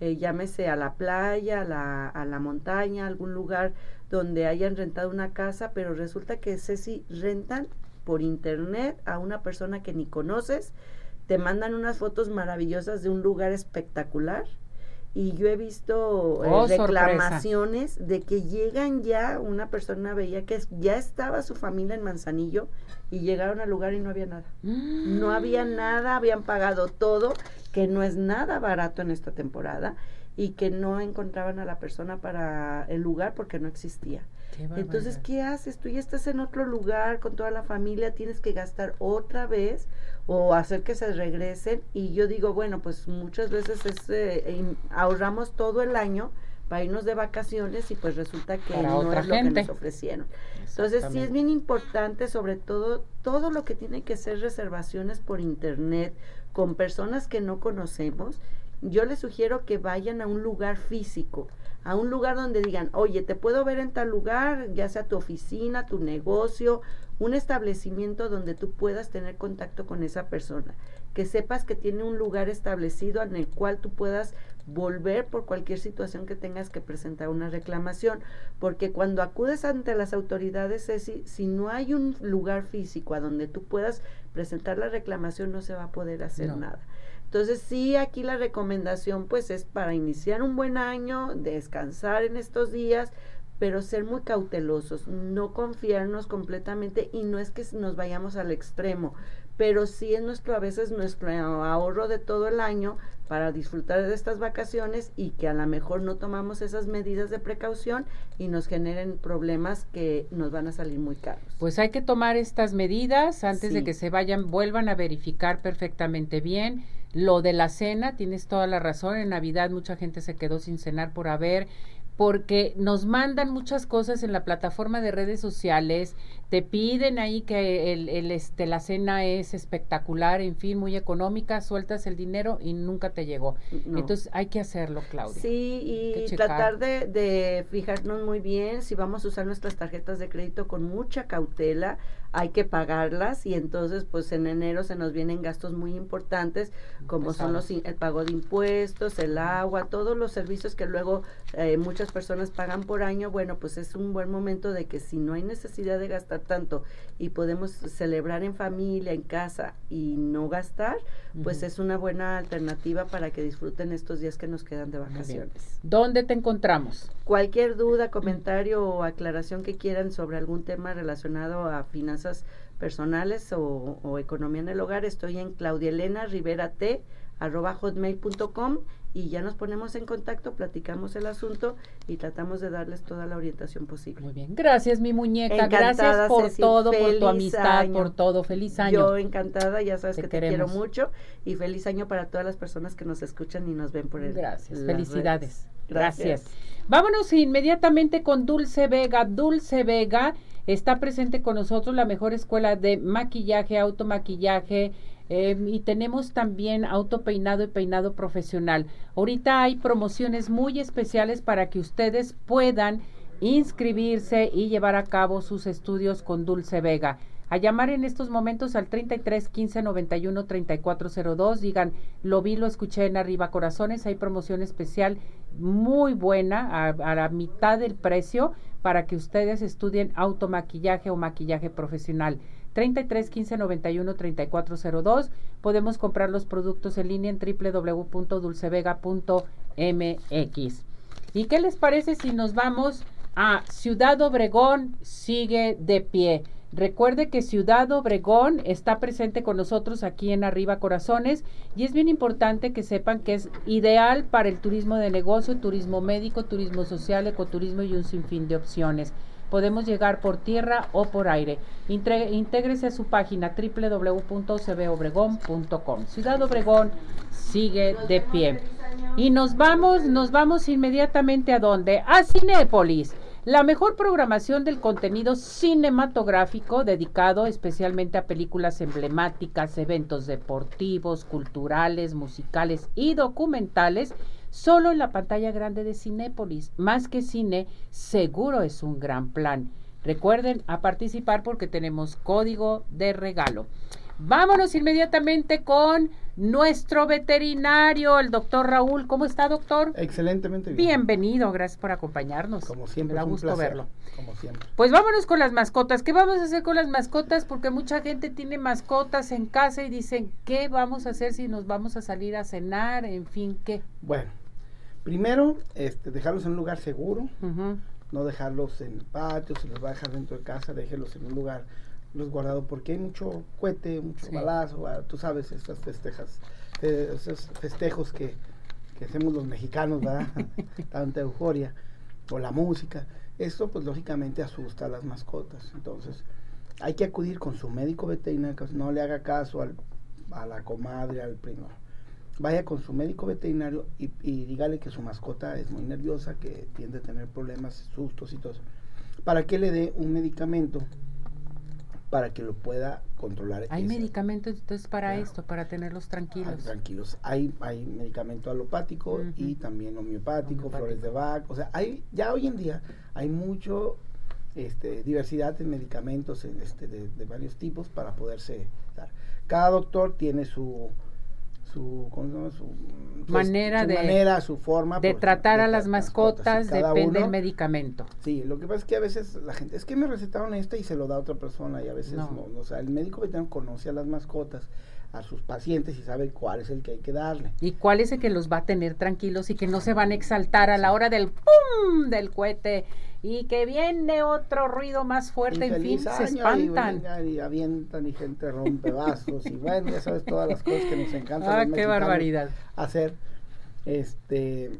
Eh, llámese a la playa, a la, a la montaña, algún lugar donde hayan rentado una casa, pero resulta que Ceci rentan por internet a una persona que ni conoces, te mandan unas fotos maravillosas de un lugar espectacular y yo he visto eh, oh, reclamaciones de que llegan ya, una persona veía que ya estaba su familia en Manzanillo y llegaron al lugar y no había nada. No había nada, habían pagado todo, que no es nada barato en esta temporada y que no encontraban a la persona para el lugar porque no existía. Entonces, ¿qué haces? Tú ya estás en otro lugar con toda la familia, tienes que gastar otra vez o hacer que se regresen. Y yo digo, bueno, pues muchas veces es, eh, ahorramos todo el año para irnos de vacaciones y pues resulta que no es lo que nos ofrecieron. Entonces sí es bien importante, sobre todo, todo lo que tiene que ser reservaciones por internet con personas que no conocemos yo les sugiero que vayan a un lugar físico, a un lugar donde digan, oye, te puedo ver en tal lugar, ya sea tu oficina, tu negocio, un establecimiento donde tú puedas tener contacto con esa persona, que sepas que tiene un lugar establecido en el cual tú puedas volver por cualquier situación que tengas que presentar una reclamación, porque cuando acudes ante las autoridades, Ceci, si no hay un lugar físico a donde tú puedas presentar la reclamación, no se va a poder hacer nada. Entonces sí, aquí la recomendación pues es para iniciar un buen año, descansar en estos días, pero ser muy cautelosos, no confiarnos completamente y no es que nos vayamos al extremo, pero sí es nuestro a veces nuestro ahorro de todo el año para disfrutar de estas vacaciones y que a lo mejor no tomamos esas medidas de precaución y nos generen problemas que nos van a salir muy caros. Pues hay que tomar estas medidas antes de que se vayan, vuelvan a verificar perfectamente bien. Lo de la cena, tienes toda la razón, en Navidad mucha gente se quedó sin cenar por haber porque nos mandan muchas cosas en la plataforma de redes sociales, te piden ahí que el, el, este, la cena es espectacular, en fin, muy económica, sueltas el dinero y nunca te llegó. Entonces hay que hacerlo, Claudia. Sí, y tratar de, de fijarnos muy bien si vamos a usar nuestras tarjetas de crédito con mucha cautela, hay que pagarlas y entonces pues en enero se nos vienen gastos muy importantes como son los el pago de impuestos, el agua, todos los servicios que luego eh, muchas personas pagan por año, bueno pues es un buen momento de que si no hay necesidad de gastar tanto y podemos celebrar en familia, en casa y no gastar, pues es una buena alternativa para que disfruten estos días que nos quedan de vacaciones. ¿Dónde te encontramos? Cualquier duda, comentario o aclaración que quieran sobre algún tema relacionado a finanzas personales o, economía en el hogar, estoy en Claudia Elena Rivera T arroba hotmail.com y ya nos ponemos en contacto, platicamos el asunto y tratamos de darles toda la orientación posible. Muy bien, gracias mi muñeca, gracias por todo, por tu amistad, por todo, feliz año. Yo encantada, ya sabes que te quiero mucho y feliz año para todas las personas que nos escuchan y nos ven por el Gracias, felicidades. Gracias. Vámonos inmediatamente con Dulce Vega. Dulce Vega está presente con nosotros la mejor escuela de maquillaje, automaquillaje, eh, y tenemos también autopeinado y peinado profesional. Ahorita hay promociones muy especiales para que ustedes puedan inscribirse y llevar a cabo sus estudios con Dulce Vega. A llamar en estos momentos al 33 15 91 3402. Digan, lo vi, lo escuché en Arriba Corazones. Hay promoción especial muy buena a la mitad del precio para que ustedes estudien automaquillaje o maquillaje profesional. 33 15 91 3402. Podemos comprar los productos en línea en www.dulcevega.mx. ¿Y qué les parece si nos vamos a Ciudad Obregón? Sigue de pie. Recuerde que Ciudad Obregón está presente con nosotros aquí en Arriba Corazones y es bien importante que sepan que es ideal para el turismo de negocio, turismo médico, turismo social, ecoturismo y un sinfín de opciones. Podemos llegar por tierra o por aire. intégrese a su página www.cbobregón.com. Ciudad Obregón sigue de pie. Y nos vamos, nos vamos inmediatamente a dónde? A Cinépolis la mejor programación del contenido cinematográfico dedicado especialmente a películas emblemáticas, eventos deportivos, culturales, musicales y documentales, solo en la pantalla grande de Cinépolis. Más que cine, seguro es un gran plan. Recuerden a participar porque tenemos código de regalo. Vámonos inmediatamente con nuestro veterinario, el doctor Raúl. ¿Cómo está, doctor? Excelentemente bien. Bienvenido, gracias por acompañarnos. Como siempre, me da gusto verlo. Como siempre. Pues vámonos con las mascotas. ¿Qué vamos a hacer con las mascotas? Porque mucha gente tiene mascotas en casa y dicen, ¿qué vamos a hacer si nos vamos a salir a cenar? En fin, ¿qué? Bueno, primero, este, dejarlos en un lugar seguro. No dejarlos en el patio, se los va a dejar dentro de casa, déjelos en un lugar los guardado porque hay mucho cohete, mucho balazo, ah, tú sabes, estas festejas, eh, esos festejos que, que, hacemos los mexicanos, ¿verdad? (laughs) Tanta euforia, o la música. Esto pues lógicamente asusta a las mascotas. Entonces hay que acudir con su médico veterinario, no le haga caso al, a la comadre, al primo. Vaya con su médico veterinario y, y dígale que su mascota es muy nerviosa, que tiende a tener problemas, sustos y todo eso. Para que le dé un medicamento para que lo pueda controlar. ¿Hay medicamentos entonces para esto, para tenerlos tranquilos? Ah, tranquilos. Hay, hay medicamento alopático y también homeopático, flores de Bach. O sea, hay ya hoy en día hay mucho este, diversidad en medicamentos en este, de, de varios tipos para poderse dar. Cada doctor tiene su su, su manera de manera, su forma de tratar a las mascotas, depende del medicamento. Sí, lo que pasa es que a veces la gente es que me recetaron esta y se lo da a otra persona y a veces no, o sea, el médico veterinario conoce a las mascotas a sus pacientes y sabe cuál es el que hay que darle. Y cuál es el que los va a tener tranquilos y que no se van a exaltar a la hora del. ¡pum! del cohete y que viene otro ruido más fuerte, en fin, se espantan. Y, avientan y gente rompe vasos y bueno, ya sabes todas las cosas que nos encantan. Ah, qué barbaridad. Hacer este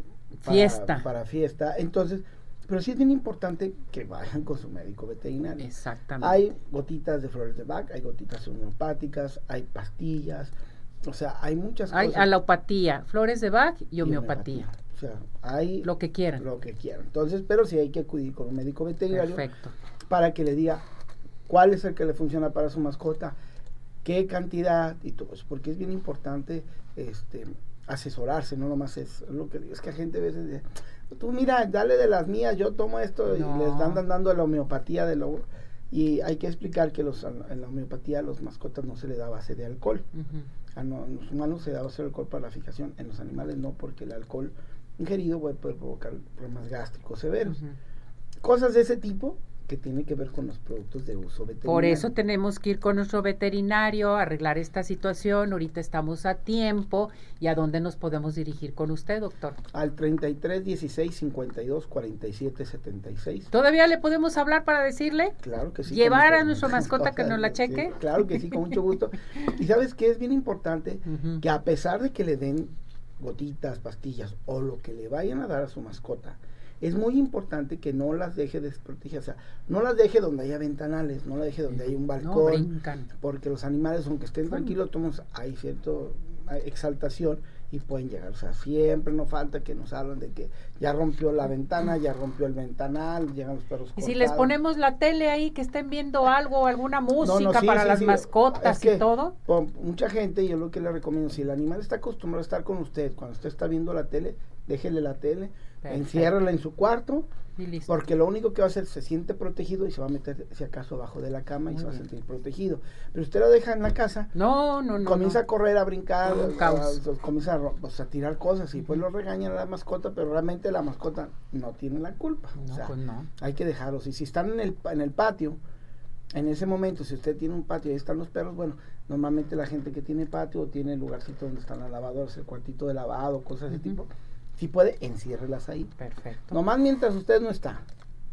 fiesta. Para fiesta. Entonces, pero sí es bien importante que vayan con su médico veterinario. Exactamente. Hay gotitas de flores de Bach, hay gotitas homeopáticas, hay pastillas, o sea, hay muchas hay cosas. Hay alopatía, flores de Bach y homeopatía. O sea, hay lo que quieran. Lo que quieran. Entonces, pero sí hay que acudir con un médico veterinario Perfecto. para que le diga cuál es el que le funciona para su mascota, qué cantidad y todo eso, porque es bien importante este asesorarse, no nomás es lo que es que la gente a veces tú mira, dale de las mías, yo tomo esto y les andan dando la homeopatía de lo y hay que explicar que los, en la homeopatía a los mascotas no se le da base de alcohol. A los humanos se da base de alcohol para la fijación, en los animales no, porque el alcohol ingerido puede, provocar problemas gástricos severos. Cosas de ese tipo que tiene que ver con los productos de uso veterinario. Por eso tenemos que ir con nuestro veterinario arreglar esta situación. Ahorita estamos a tiempo. ¿Y a dónde nos podemos dirigir con usted, doctor? Al 33 16 52 47 76. ¿Todavía le podemos hablar para decirle? Claro que sí. ¿Llevar a nuestra mascota que nos la cheque? claro que sí, con mucho gusto. (laughs) y sabes que es bien importante que a pesar de que le den gotitas, pastillas o lo que le vayan a dar a su mascota, es muy importante que no las deje desprotegidas, o sea, no las deje donde haya ventanales, no las deje donde haya un balcón, porque los animales, aunque estén tranquilos, tomos, hay cierta exaltación y pueden llegar, o sea, siempre no falta que nos hablan de que ya rompió la ventana, ya rompió el ventanal, llegan los perros. Y si les ponemos la tele ahí, que estén viendo algo, alguna música para las mascotas y todo. mucha gente, yo lo que le recomiendo, si el animal está acostumbrado a estar con usted, cuando usted está viendo la tele, déjele la tele, enciérrala en su cuarto, porque lo único que va a hacer, se siente protegido y se va a meter, si acaso, abajo de la cama y se va a sentir protegido. Pero usted lo deja en la casa, no, no, no, comienza a correr, a brincar, comienza a, pues, a, tirar cosas y pues lo regañan a la mascota, pero realmente la mascota no tiene la culpa. o sea, pues hay que dejarlos. Y si están en el, en el patio, en ese momento, si usted tiene un patio y ahí están los perros, bueno, normalmente la gente que tiene patio tiene el lugarcito donde están las lavadoras, el cuartito de lavado, cosas de ese tipo si puede, enciérrelas ahí. Perfecto. Nomás mientras usted no está.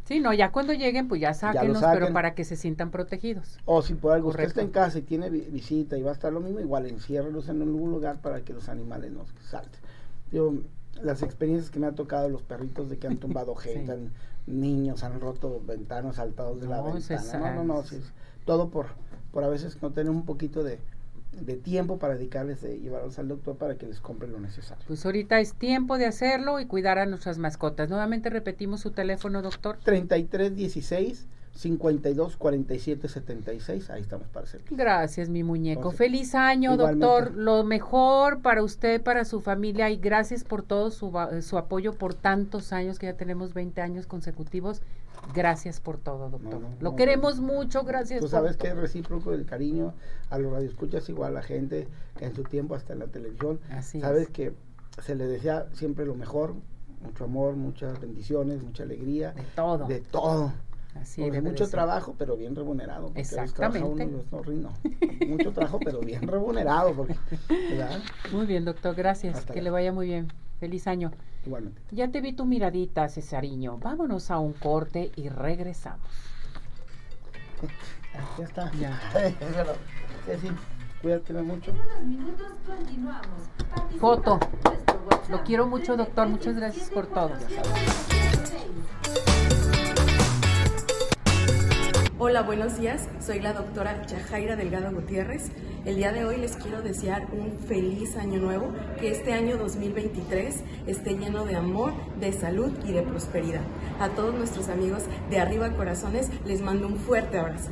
Sí, no, ya cuando lleguen, pues ya sáquenlos, pero para que se sientan protegidos. O si por algo usted está en casa y tiene visita y va a estar lo mismo, igual enciérrelos en algún lugar para que los animales no salten. Digo, las experiencias que me ha tocado los perritos de que han tumbado (laughs) gente, niños han roto ventanas, saltados de la ventana. No, no, no, todo por, por a veces no tener un poquito de, de tiempo para dedicarles de llevarlos al doctor para que les compre lo necesario. Pues ahorita es tiempo de hacerlo y cuidar a nuestras mascotas. Nuevamente repetimos su teléfono, doctor. 3316 52 47 76. Ahí estamos para servir. Gracias, mi muñeco. Feliz año, doctor. Lo mejor para usted, para su familia y gracias por todo su, su apoyo por tantos años que ya tenemos 20 años consecutivos. Gracias por todo, doctor. Lo queremos mucho, gracias. Tú sabes que es recíproco el cariño a los radioescuchas, igual a la gente que en su tiempo hasta en la televisión. Así sabes que se le desea siempre lo mejor, mucho amor, muchas bendiciones, mucha alegría. De todo. De todo. Así de mucho trabajo, pero bien remunerado. Exactamente. no, (laughs) mucho trabajo, pero bien remunerado. Porque, Muy bien, doctor, gracias. que le vaya muy bien. Feliz año. Igualmente. Ya te vi tu miradita, Cesariño. Vámonos a un corte y regresamos. (laughs) ya está. Ya. sí, cuídate mucho. Foto. Lo quiero mucho, doctor. Muchas gracias por todo. Hola, buenos días. Soy la doctora Yajaira Delgado Gutiérrez. El día de hoy les quiero desear un feliz año nuevo, que este año 2023 esté lleno de amor, de salud y de prosperidad. A todos nuestros amigos de Arriba Corazones les mando un fuerte abrazo.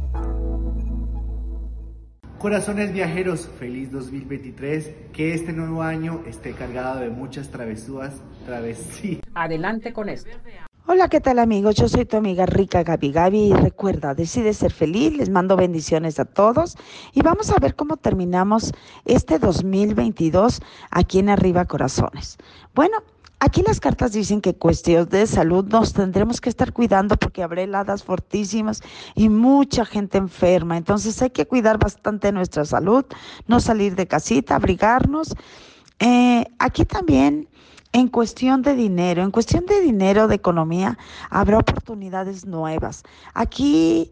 Corazones viajeros, feliz 2023, que este nuevo año esté cargado de muchas travesúas, travesías. Adelante con esto. Hola, ¿qué tal amigos? Yo soy tu amiga rica Gaby Gaby y recuerda, decide ser feliz, les mando bendiciones a todos y vamos a ver cómo terminamos este 2022 aquí en Arriba Corazones. Bueno, Aquí las cartas dicen que cuestión de salud nos tendremos que estar cuidando porque habrá heladas fortísimas y mucha gente enferma. Entonces hay que cuidar bastante nuestra salud, no salir de casita, abrigarnos. Eh, aquí también en cuestión de dinero, en cuestión de dinero, de economía, habrá oportunidades nuevas. Aquí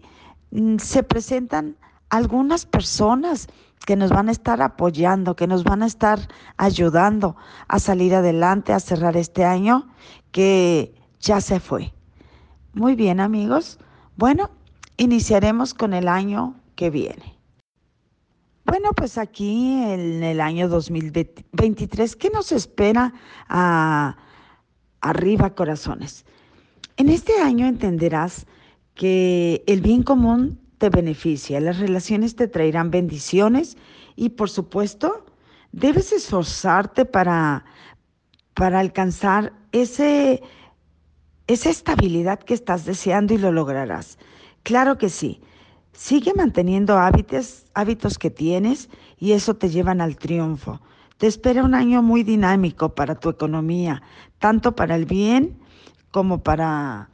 mm, se presentan algunas personas que nos van a estar apoyando, que nos van a estar ayudando a salir adelante, a cerrar este año que ya se fue. Muy bien amigos, bueno, iniciaremos con el año que viene. Bueno, pues aquí en el año 2023, ¿qué nos espera a arriba corazones? En este año entenderás que el bien común te beneficia, las relaciones te traerán bendiciones y por supuesto debes esforzarte para, para alcanzar ese, esa estabilidad que estás deseando y lo lograrás. Claro que sí. Sigue manteniendo hábitos, hábitos que tienes y eso te llevan al triunfo. Te espera un año muy dinámico para tu economía, tanto para el bien como para,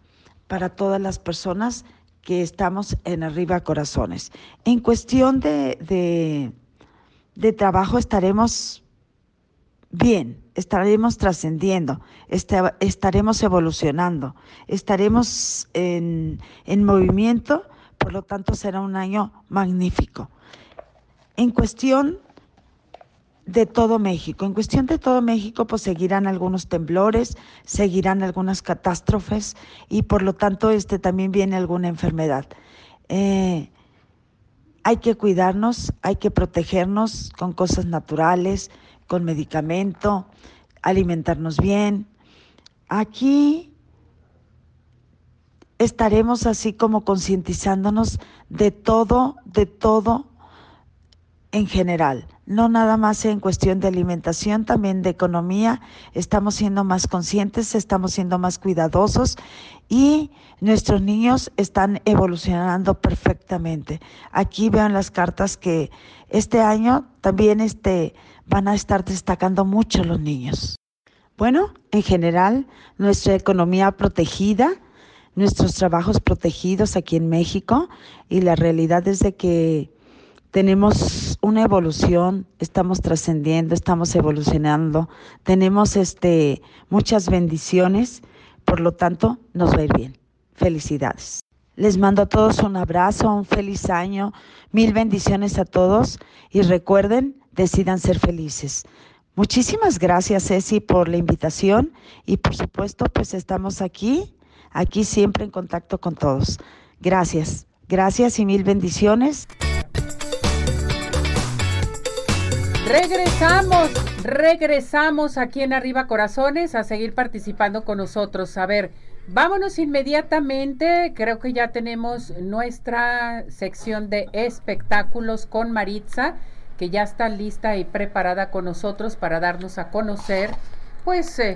para todas las personas que estamos en Arriba Corazones. En cuestión de, de, trabajo estaremos bien, estaremos trascendiendo, estaremos evolucionando, estaremos en, en movimiento, por lo tanto será un año magnífico. En cuestión de todo México. En cuestión de todo México, pues seguirán algunos temblores, seguirán algunas catástrofes y por lo tanto este también viene alguna enfermedad. Eh, hay que cuidarnos, hay que protegernos con cosas naturales, con medicamento, alimentarnos bien. Aquí estaremos así como concientizándonos de todo, de todo en general no nada más en cuestión de alimentación, también de economía. Estamos siendo más conscientes, estamos siendo más cuidadosos y nuestros niños están evolucionando perfectamente. Aquí veo en las cartas que este año también este, van a estar destacando mucho los niños. Bueno, en general, nuestra economía protegida, nuestros trabajos protegidos aquí en México y la realidad es de que tenemos una evolución, estamos trascendiendo, estamos evolucionando, tenemos este muchas bendiciones, por lo tanto nos va a ir bien. Felicidades. Les mando a todos un abrazo, un feliz año, mil bendiciones a todos y recuerden, decidan ser felices. Muchísimas gracias, Ceci, por la invitación y por supuesto, pues estamos aquí, aquí siempre en contacto con todos. Gracias, gracias y mil bendiciones. Regresamos, regresamos aquí en Arriba Corazones a seguir participando con nosotros. A ver, vámonos inmediatamente. Creo que ya tenemos nuestra sección de espectáculos con Maritza, que ya está lista y preparada con nosotros para darnos a conocer, pues, eh,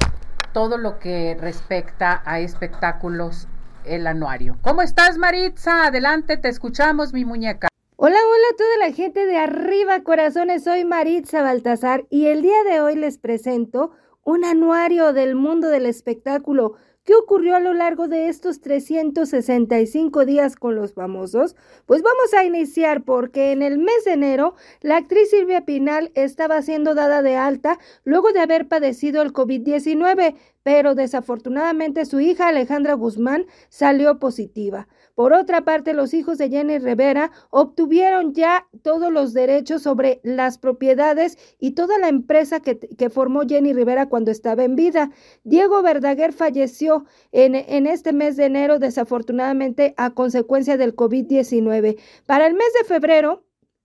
todo lo que respecta a espectáculos el anuario. ¿Cómo estás, Maritza? Adelante, te escuchamos, mi muñeca. Hola, hola a toda la gente de Arriba Corazones, soy Maritza Baltasar y el día de hoy les presento un anuario del mundo del espectáculo. ¿Qué ocurrió a lo largo de estos 365 días con los famosos? Pues vamos a iniciar porque en el mes de enero la actriz Silvia Pinal estaba siendo dada de alta luego de haber padecido el COVID-19, pero desafortunadamente su hija Alejandra Guzmán salió positiva. Por otra parte, los hijos de Jenny Rivera obtuvieron ya todos los derechos sobre las propiedades y toda la empresa que, formó Jenny Rivera cuando estaba en vida. Diego Verdaguer falleció en, en este mes de enero, desafortunadamente, a consecuencia del COVID-19. Para el mes de febrero,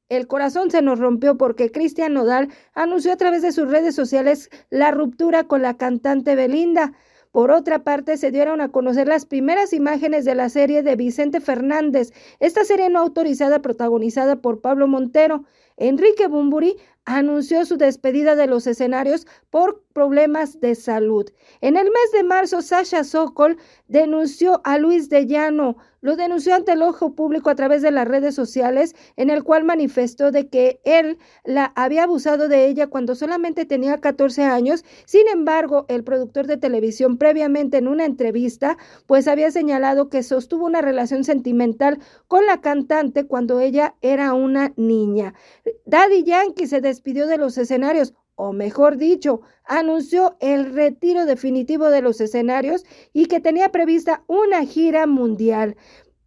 el corazón se nos rompió porque Cristian Nodal anunció a través de sus redes sociales la ruptura con la cantante Belinda. Por otra parte, se dieron a conocer las primeras imágenes de la serie de Vicente Fernández, esta serie no autorizada protagonizada por Pablo Montero. Enrique Bumburi anunció su despedida de los escenarios por problemas de salud. En el mes de marzo, Sasha Sokol denunció a Luis de Llano, lo denunció ante el ojo público a través de las redes sociales, en el cual manifestó de que él la había abusado de ella cuando solamente tenía 14 años. Sin embargo, el productor de televisión previamente en una entrevista, pues había señalado que sostuvo una relación sentimental con la cantante cuando ella era una niña. Daddy Yankee se despidió de los escenarios o mejor dicho, anunció el retiro definitivo de los escenarios y que tenía prevista una gira mundial.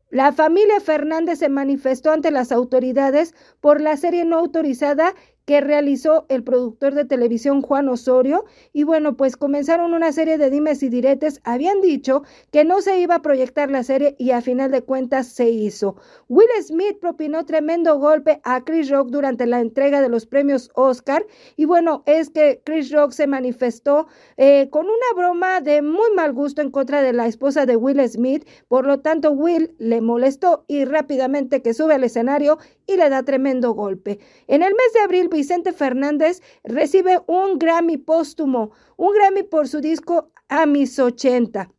La familia Fernández se manifestó ante las autoridades por la serie no autorizada que realizó el productor de televisión Juan Osorio. Y bueno, pues comenzaron una serie de dimes y diretes. Habían dicho que no se iba a proyectar la serie y a final de cuentas se hizo. Will Smith propinó tremendo golpe a Chris Rock durante la entrega de los premios Oscar. Y bueno, es que Chris Rock se manifestó eh, con una broma de muy mal gusto en contra de la esposa de Will Smith. Por lo tanto, Will le molestó y rápidamente que sube al escenario y le da tremendo golpe. En el mes de abril, Vicente Fernández recibe un Grammy póstumo, un Grammy por su disco A mis 80.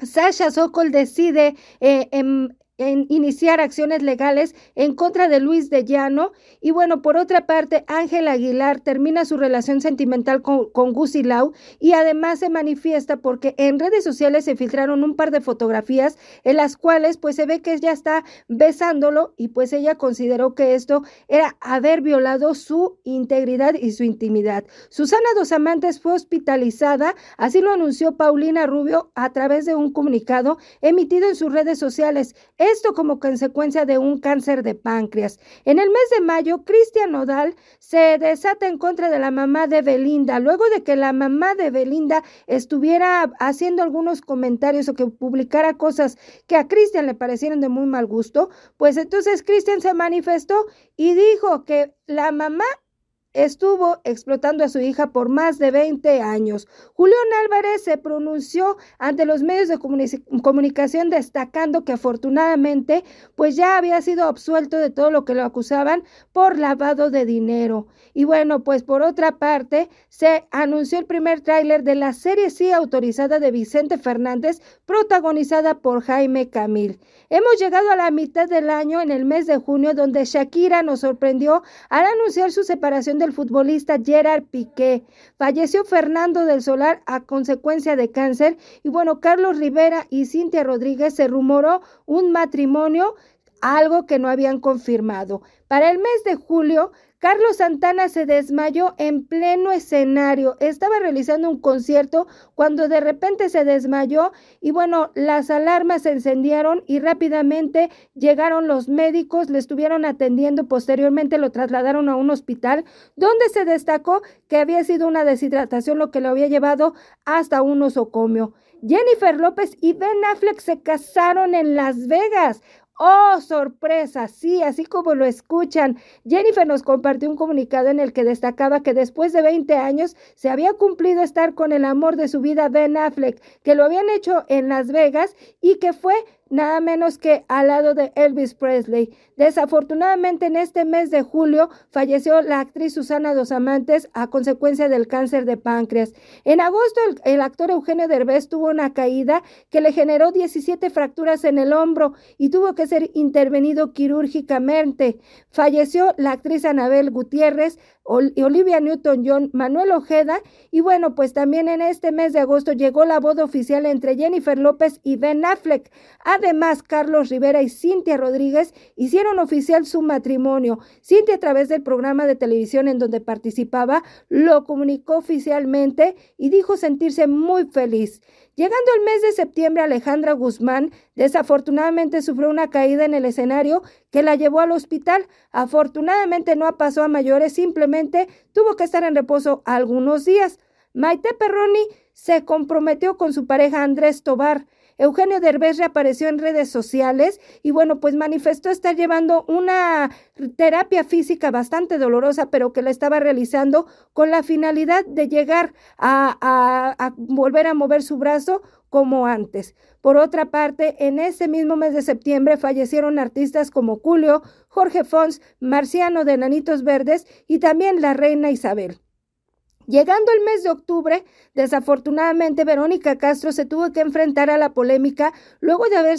Sasha Sokol decide eh, en, en iniciar acciones legales en contra de Luis de Llano. Y bueno, por otra parte, Ángel Aguilar termina su relación sentimental con, con y además se manifiesta porque en redes sociales se filtraron un par de fotografías en las cuales pues se ve que ella está besándolo y pues ella consideró que esto era haber violado su integridad y su intimidad. Susana Dos Amantes fue hospitalizada, así lo anunció Paulina Rubio a través de un comunicado emitido en sus redes sociales. Esto como consecuencia de un cáncer de páncreas. En el mes de mayo, Cristian Nodal se desata en contra de la mamá de Belinda, luego de que la mamá de Belinda estuviera haciendo algunos comentarios o que publicara cosas que a Cristian le parecieron de muy mal gusto, pues entonces Cristian se manifestó y dijo que la mamá estuvo explotando a su hija por más de 20 años. Julián Álvarez se pronunció ante los medios de comunicación destacando que afortunadamente pues ya había sido absuelto de todo lo que lo acusaban por lavado de dinero. Y bueno, pues por otra parte se anunció el primer tráiler de la serie sí autorizada de Vicente Fernández protagonizada por Jaime Camil. Hemos llegado a la mitad del año en el mes de junio donde Shakira nos sorprendió al anunciar su separación del futbolista Gerard Piqué. Falleció Fernando del Solar a consecuencia de cáncer y bueno, Carlos Rivera y Cintia Rodríguez se rumoró un matrimonio algo que no habían confirmado. Para el mes de julio, Carlos Santana se desmayó en pleno escenario. Estaba realizando un concierto cuando de repente se desmayó y bueno, las alarmas se encendieron y rápidamente llegaron los médicos, le estuvieron atendiendo, posteriormente lo trasladaron a un hospital donde se destacó que había sido una deshidratación lo que lo había llevado hasta un osocomio. Jennifer López y Ben Affleck se casaron en Las Vegas. Oh, sorpresa, sí, así como lo escuchan. Jennifer nos compartió un comunicado en el que destacaba que después de 20 años se había cumplido estar con el amor de su vida, Ben Affleck, que lo habían hecho en Las Vegas y que fue nada menos que al lado de Elvis Presley. Desafortunadamente en este mes de julio falleció la actriz Susana Dos Amantes a consecuencia del cáncer de páncreas. En agosto el, actor Eugenio Derbez tuvo una caída que le generó 17 fracturas en el hombro y tuvo que ser intervenido quirúrgicamente. Falleció la actriz Anabel Gutiérrez, Olivia Newton-John, Manuel Ojeda y bueno, pues también en este mes de agosto llegó la boda oficial entre Jennifer López y Ben Affleck. Además, Carlos Rivera y Cintia Rodríguez hicieron oficial su matrimonio. Cintia a través del programa de televisión en donde participaba lo comunicó oficialmente y dijo sentirse muy feliz. Llegando el mes de septiembre, Alejandra Guzmán desafortunadamente sufrió una caída en el escenario que la llevó al hospital. Afortunadamente no pasó a mayores, simplemente tuvo que estar en reposo algunos días. Maite Perroni se comprometió con su pareja Andrés Tobar. Eugenio Derbez reapareció en redes sociales y bueno, pues manifestó estar llevando una terapia física bastante dolorosa, pero que la estaba realizando con la finalidad de llegar a, a, volver a mover su brazo como antes. Por otra parte, en ese mismo mes de septiembre fallecieron artistas como Julio, Jorge Fons, Marciano de Nanitos Verdes y también la reina Isabel. Llegando el mes de octubre, desafortunadamente Verónica Castro se tuvo que enfrentar a la polémica luego de haber,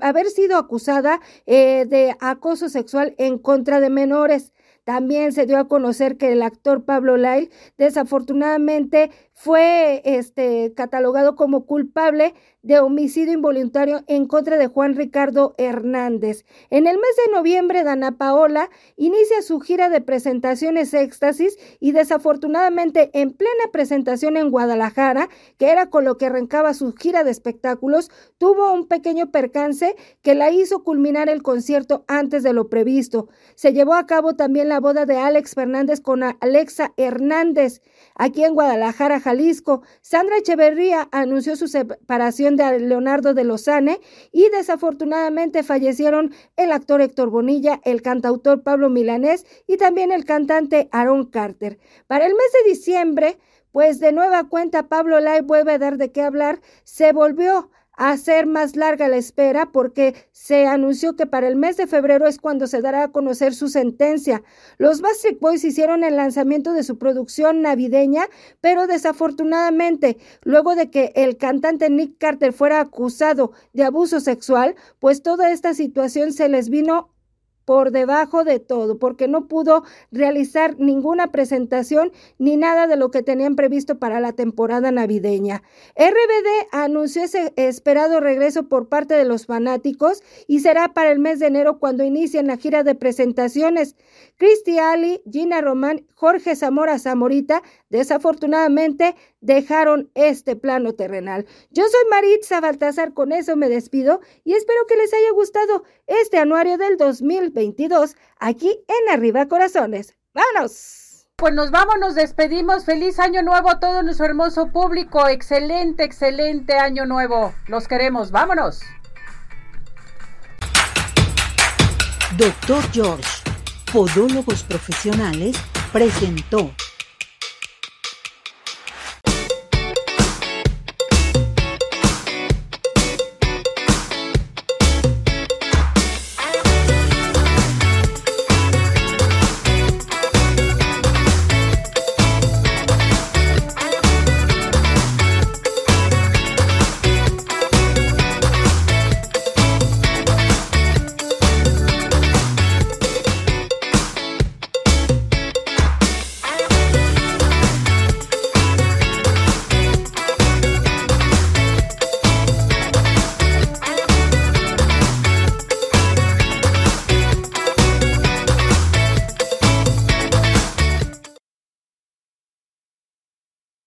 haber sido acusada eh, de acoso sexual en contra de menores. También se dio a conocer que el actor Pablo Lyle desafortunadamente fue este, catalogado como culpable de homicidio involuntario en contra de Juan Ricardo Hernández. En el mes de noviembre, Dana Paola inicia su gira de presentaciones éxtasis y desafortunadamente en plena presentación en Guadalajara, que era con lo que arrancaba su gira de espectáculos, tuvo un pequeño percance que la hizo culminar el concierto antes de lo previsto. Se llevó a cabo también la boda de Alex Fernández con Alexa Hernández aquí en Guadalajara, Jalisco. Sandra Echeverría anunció su separación de Leonardo de Lozane y desafortunadamente fallecieron el actor Héctor Bonilla, el cantautor Pablo Milanés y también el cantante Aaron Carter. Para el mes de diciembre, pues de nueva cuenta Pablo Lai vuelve a dar de qué hablar, se volvió hacer más larga la espera porque se anunció que para el mes de febrero es cuando se dará a conocer su sentencia. Los Bastric Boys hicieron el lanzamiento de su producción navideña, pero desafortunadamente, luego de que el cantante Nick Carter fuera acusado de abuso sexual, pues toda esta situación se les vino por debajo de todo, porque no pudo realizar ninguna presentación ni nada de lo que tenían previsto para la temporada navideña. RBD anunció ese esperado regreso por parte de los fanáticos y será para el mes de enero cuando inicien la gira de presentaciones. Cristi Ali, Gina Román, Jorge Zamora Zamorita, desafortunadamente dejaron este plano terrenal. Yo soy Maritza Baltasar, con eso me despido y espero que les haya gustado este anuario del 2022 aquí en Arriba Corazones. ¡Vámonos! Pues nos vamos, nos despedimos. Feliz año nuevo a todo nuestro hermoso público. Excelente, excelente año nuevo. Los queremos. Vámonos. Doctor George, Podólogos Profesionales, presentó